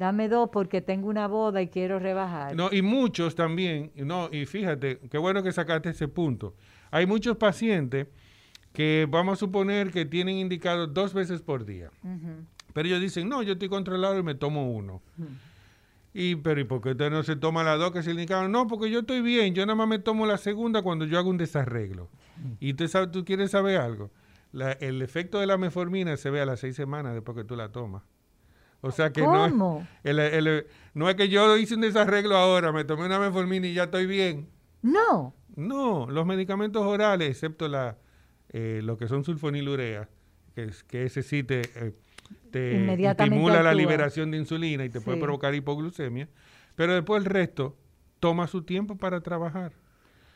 Dame dos porque tengo una boda y quiero rebajar. No, y muchos también, no, y fíjate, qué bueno que sacaste ese punto. Hay muchos pacientes que vamos a suponer que tienen indicado dos veces por día. Pero ellos dicen, no, yo estoy controlado y me tomo uno. Y, pero ¿y por qué usted no se toma la dos que se indicaron? No, porque yo estoy bien, yo nada más me tomo la segunda cuando yo hago un desarreglo. Y tú, sabes, tú quieres saber algo. el efecto de la meformina se ve a las seis semanas después que tú la tomas. O sea que no es, no es que yo hice un desarreglo ahora, me tomé una meformina y ya estoy bien. No. No, los medicamentos orales, excepto la, eh, lo que son sulfonilurea, que, que ese sí te... Eh, te estimula la liberación de insulina y te puede provocar hipoglucemia, pero después el resto toma su tiempo para trabajar.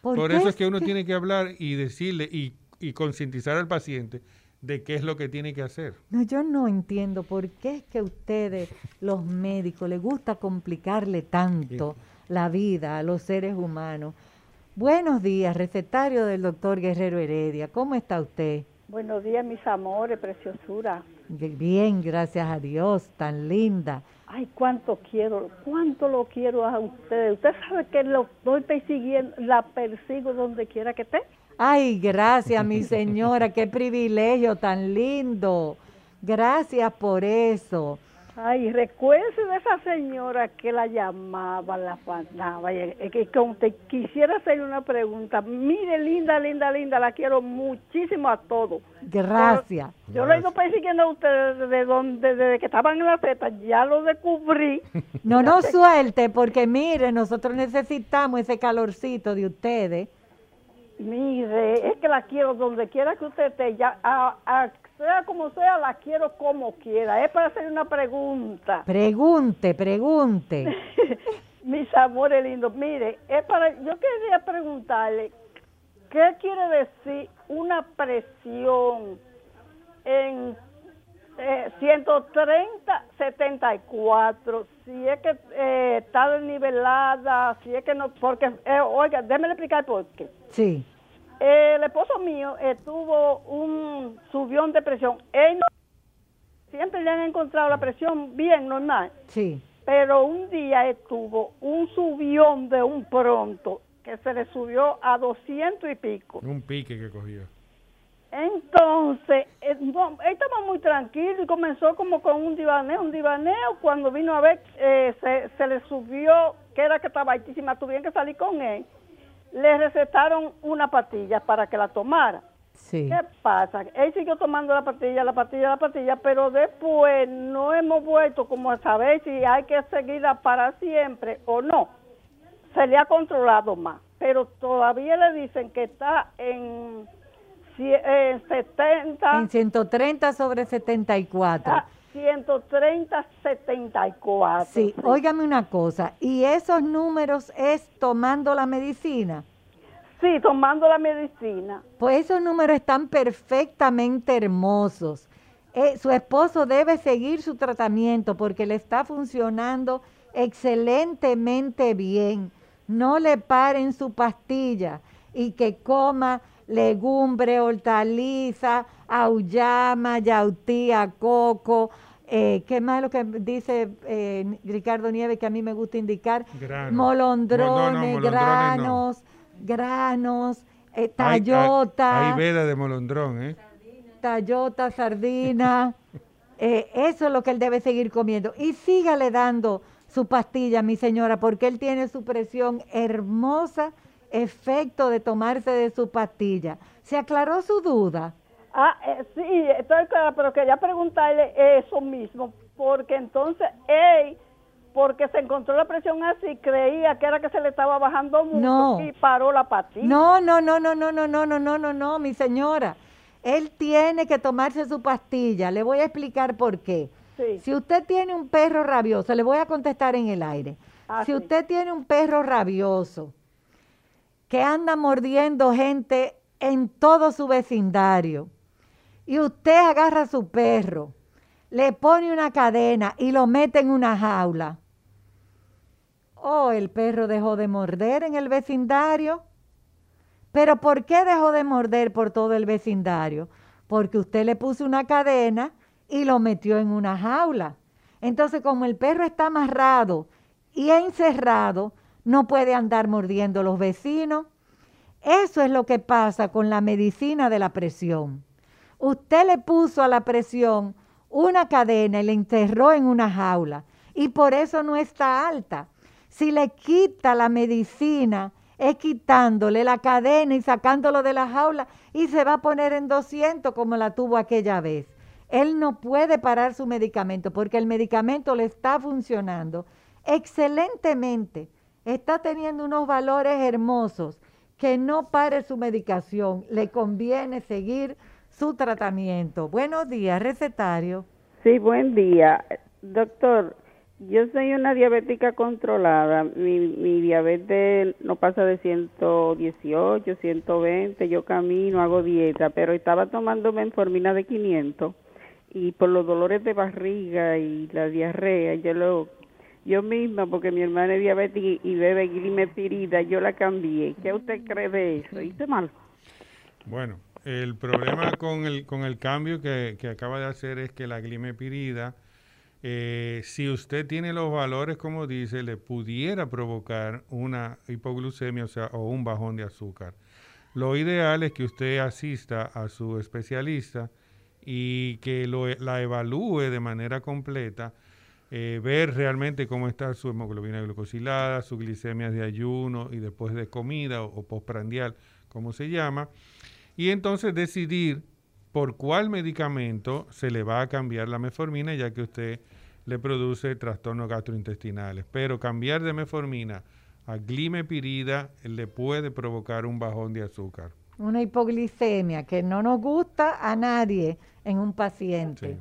Por, eso es que uno tiene que hablar y decirle y, y concientizar al paciente de qué es lo que tiene que hacer. No, yo no entiendo por qué es que a ustedes, los médicos, les gusta complicarle tanto la vida a los seres humanos. Buenos días, recetario del doctor Guerrero Heredia. ¿Cómo está usted? Buenos días, mis amores, preciosura. Bien, gracias a Dios, tan linda. Ay, cuánto quiero, cuánto lo quiero a usted. Usted sabe que lo estoy persiguiendo, la persigo donde quiera que esté. Ay, gracias, mi señora, qué privilegio tan lindo. Gracias por eso. Ay, recuerde de esa señora que la llamaba, la fanaba, que como te quisiera hacerle una pregunta. Mire, linda, linda, linda, la quiero muchísimo a todos. Gracias. yo lo he ido persiguiendo a ustedes desde, donde, desde que estaban en la feta, ya lo descubrí. No nos suelte, porque mire, nosotros necesitamos ese calorcito de ustedes. Mire, es que la quiero donde quiera que usted esté, ya, a, sea como sea, la quiero como quiera. Es para hacer una pregunta. Pregunte, pregunte. Mis amores lindos, mire, es para, yo quería preguntarle, ¿qué quiere decir una presión en 130, 74? Si es que eh, está desnivelada, si es que no, porque, eh, oiga, déjeme explicar por qué. Sí el esposo mío tuvo un subión de presión. Él siempre le han encontrado la presión bien normal. Sí. Pero un día estuvo un subión de un pronto que se le subió a 200 y pico. Un pique que cogió. Entonces, eh, él, estaba muy tranquilo y comenzó como con un divaneo, un divaneo. Cuando vino a ver, eh, se, se le subió, que era que estaba altísima, tuvieron que salir con él le recetaron una pastilla para que la tomara. Sí. ¿Qué pasa? Él siguió tomando la pastilla, la pastilla, la pastilla, pero después no hemos vuelto como a saber si hay que seguirla para siempre o no. Se le ha controlado más, pero todavía le dicen que está en, en 70. En 130 sobre 74. 130, 74. Sí, óigame una cosa, ¿y esos números es tomando la medicina? Sí, tomando la medicina. Pues esos números están perfectamente hermosos. Eh, su esposo debe seguir su tratamiento porque le está funcionando excelentemente bien. No le paren su pastilla y que coma legumbre, hortaliza, auyama, yautía, coco, eh, ¿Qué más lo que dice eh, Ricardo Nieves que a mí me gusta indicar? Molondrones, granos, granos, eh, tallota. Hay, veda de molondrón, ¿eh? Tallota, sardina. Eh, eso es lo que él debe seguir comiendo. Y sígale dando su pastilla, mi señora, porque él tiene su presión hermosa, efecto de tomarse de su pastilla. ¿Se aclaró su duda? Ah, eh, sí, estoy clara, pero quería preguntarle eso mismo, porque entonces él, porque se encontró la presión así, creía que era que se le estaba bajando mucho y paró la patilla. No, no, no, no, no, no, no, no, no, no, no, mi señora. Él tiene que tomarse su pastilla. Le voy a explicar por qué. Si usted tiene un perro rabioso, le voy a contestar en el aire. si usted tiene un perro rabioso que anda mordiendo gente en todo su vecindario, y usted agarra a su perro, le pone una cadena y lo mete en una jaula. Oh, el perro dejó de morder en el vecindario. Pero ¿por qué dejó de morder por todo el vecindario? Porque usted le puso una cadena y lo metió en una jaula. Entonces, como el perro está amarrado y encerrado, no puede andar mordiendo los vecinos. Eso es lo que pasa con la medicina de la presión. Usted le puso a la presión una cadena y le enterró en una jaula y por eso no está alta. Si le quita la medicina, es quitándole la cadena y sacándolo de la jaula y se va a poner en 200 como la tuvo aquella vez. Él no puede parar su medicamento porque el medicamento le está funcionando excelentemente. Está teniendo unos valores hermosos. Que no pare su medicación. Le conviene seguir su tratamiento. Buenos días, recetario. Sí, buen día. Doctor, yo soy una diabética controlada. Mi, mi diabetes no pasa de 118, 120. Yo camino, hago dieta, pero estaba tomando menformina de 500 y por los dolores de barriga y la diarrea, yo lo yo misma, porque mi hermana es diabética y bebe glimepirida, yo la cambié. ¿Qué usted cree de eso? ¿Hice mal? Bueno, el problema con el, con el cambio que, que acaba de hacer es que la glimepirida eh, si usted tiene los valores, como dice, le pudiera provocar una hipoglucemia, o sea, o un bajón de azúcar. Lo ideal es que usted asista a su especialista y que lo, la evalúe de manera completa, eh, ver realmente cómo está su hemoglobina glucosilada, su glicemia de ayuno y después de comida o, o postprandial, como se llama, y entonces decidir por cuál medicamento se le va a cambiar la metformina, ya que usted le produce trastornos gastrointestinales. Pero cambiar de metformina a glimepirida le puede provocar un bajón de azúcar. Una hipoglicemia que no nos gusta a nadie en un paciente.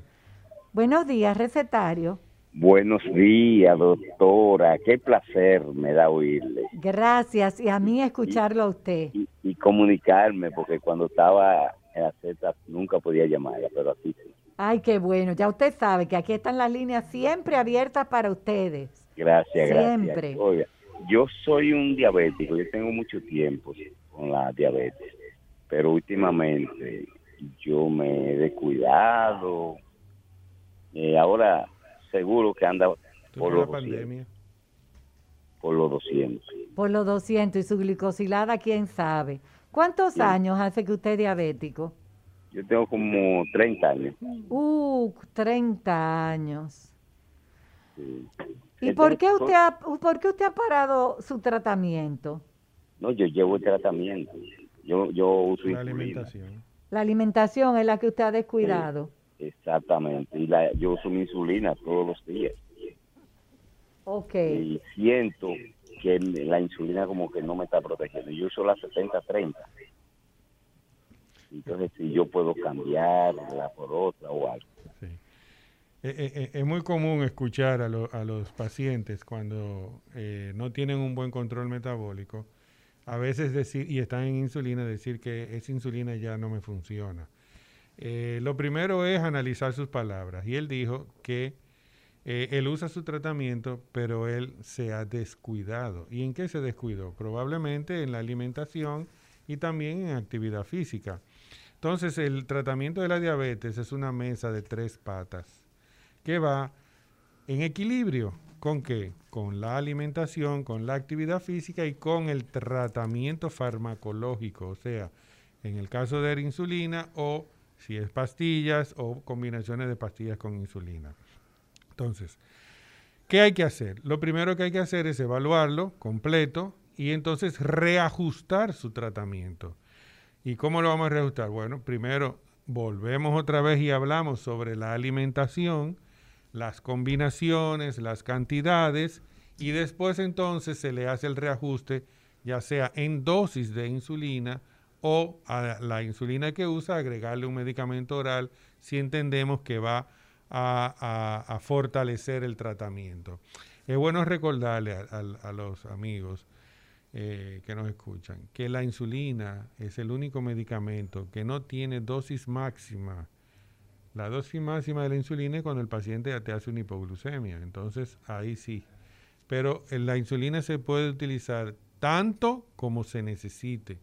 Buenos días, recetario. Buenos días, doctora. Qué placer me da oírle. Gracias, y a mí escucharlo a usted. Y, comunicarme, porque cuando estaba en la Z nunca podía llamarla, pero así sí. Ay, qué bueno. Ya usted sabe que aquí están las líneas siempre abiertas para ustedes. Gracias, siempre. gracias. yo soy un diabético, yo tengo mucho tiempo con la diabetes, pero últimamente yo me he descuidado. Eh, ahora seguro que anda por los, pandemia? por los 200. Por los 200 y su glicosilada, quién sabe. ¿Cuántos años hace que usted es diabético? Yo tengo como 30 años. Uh, 30 años. ¿Y por qué, usted ha, por qué usted ha parado su tratamiento? No, yo llevo el tratamiento. Yo, yo uso la alimentación. La alimentación es la que usted ha descuidado. Exactamente. Y la, yo uso mi insulina todos los días. Ok. Y siento que la insulina como que no me está protegiendo. Yo uso la 70-30. Entonces, si yo puedo cambiarla por otra o algo. Sí. Eh, eh, eh, es muy común escuchar a, a los pacientes cuando no tienen un buen control metabólico, a veces decir, y están en insulina, decir que esa insulina ya no me funciona. Lo primero es analizar sus palabras. Y él dijo que él usa su tratamiento, pero él se ha descuidado. ¿Y en qué se descuidó? Probablemente en la alimentación y también en actividad física. Entonces, el tratamiento de la diabetes es una mesa de tres patas que va en equilibrio. ¿Con qué? Con la alimentación, con la actividad física y con el tratamiento farmacológico, o sea, en el caso de la insulina o si es pastillas o combinaciones de pastillas con insulina. Entonces, ¿qué hay que hacer? Lo primero que hay que hacer es evaluarlo completo y entonces reajustar su tratamiento. ¿Y cómo lo vamos a reajustar? Bueno, primero volvemos otra vez y hablamos sobre la alimentación, las combinaciones, las cantidades y después entonces se le hace el reajuste ya sea en dosis de insulina o a la insulina que usa agregarle un medicamento oral si entendemos que va a, fortalecer el tratamiento. Es bueno recordarle a los amigos eh, que nos escuchan, que la insulina es el único medicamento que no tiene dosis máxima. La dosis máxima de la insulina es cuando el paciente ya te hace una hipoglucemia. Entonces, ahí sí, pero la insulina se puede utilizar tanto como se necesite.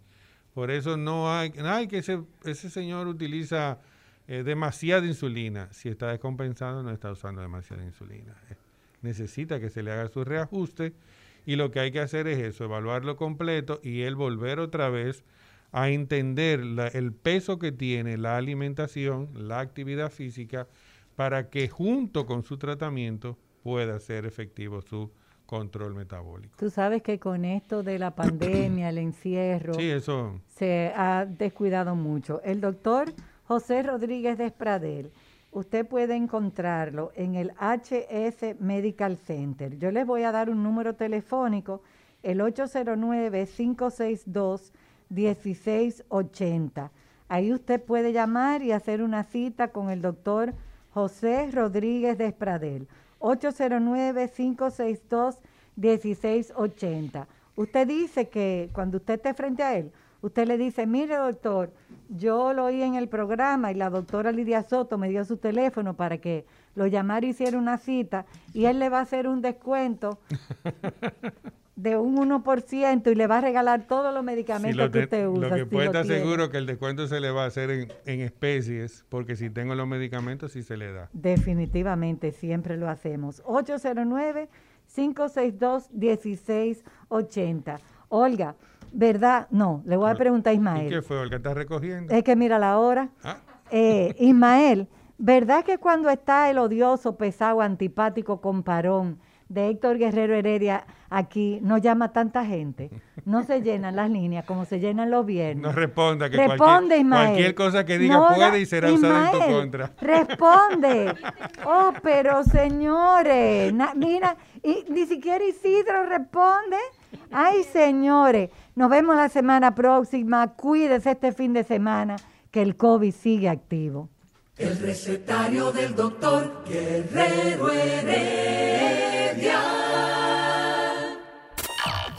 Por eso no hay, hay que ese, ese señor utiliza eh, demasiada insulina. Si está descompensado, no está usando demasiada insulina. Eh, necesita que se le haga su reajuste y lo que hay que hacer es eso, evaluarlo completo y él volver otra vez a entender el peso que tiene la alimentación, la actividad física, para que junto con su tratamiento pueda ser efectivo su control metabólico. Tú sabes que con esto de la pandemia, el encierro, se ha descuidado mucho. El doctor José Rodríguez de Espradel, usted puede encontrarlo en el HS Medical Center. Yo les voy a dar un número telefónico, el 809-562-1680. Ahí usted puede llamar y hacer una cita con el doctor José Rodríguez de Espradel. 809-562-1680. Usted dice que cuando usted esté frente a él, usted le dice, mire doctor, yo lo oí en el programa y la doctora Lidia Soto me dio su teléfono para que lo llamara y hiciera una cita y él le va a hacer un descuento de un 1% y le va a regalar todos los medicamentos que usted usa. Lo que puede estar seguro que el descuento se le va a hacer en, en, especies, porque si tengo los medicamentos sí se le da. Definitivamente, siempre lo hacemos. 809-562-1680. Olga, ¿verdad? No, le voy a preguntar a Ismael. ¿Y qué fue, Olga? ¿Estás recogiendo? Es que mira la hora. Ah. Eh, Ismael, ¿verdad que cuando está el odioso, pesado, antipático, comparón, de Héctor Guerrero Heredia aquí no llama tanta gente. No se llenan las líneas como se llenan los viernes. No responda que cualquier, cualquier, cosa que diga puede y será usada en tu contra. Responde. Oh, pero señores, mira, y ni siquiera Isidro responde. Ay, señores, nos vemos la semana próxima. Cuídese este fin de semana que el COVID sigue activo. El recetario del doctor Guerrero Heredia.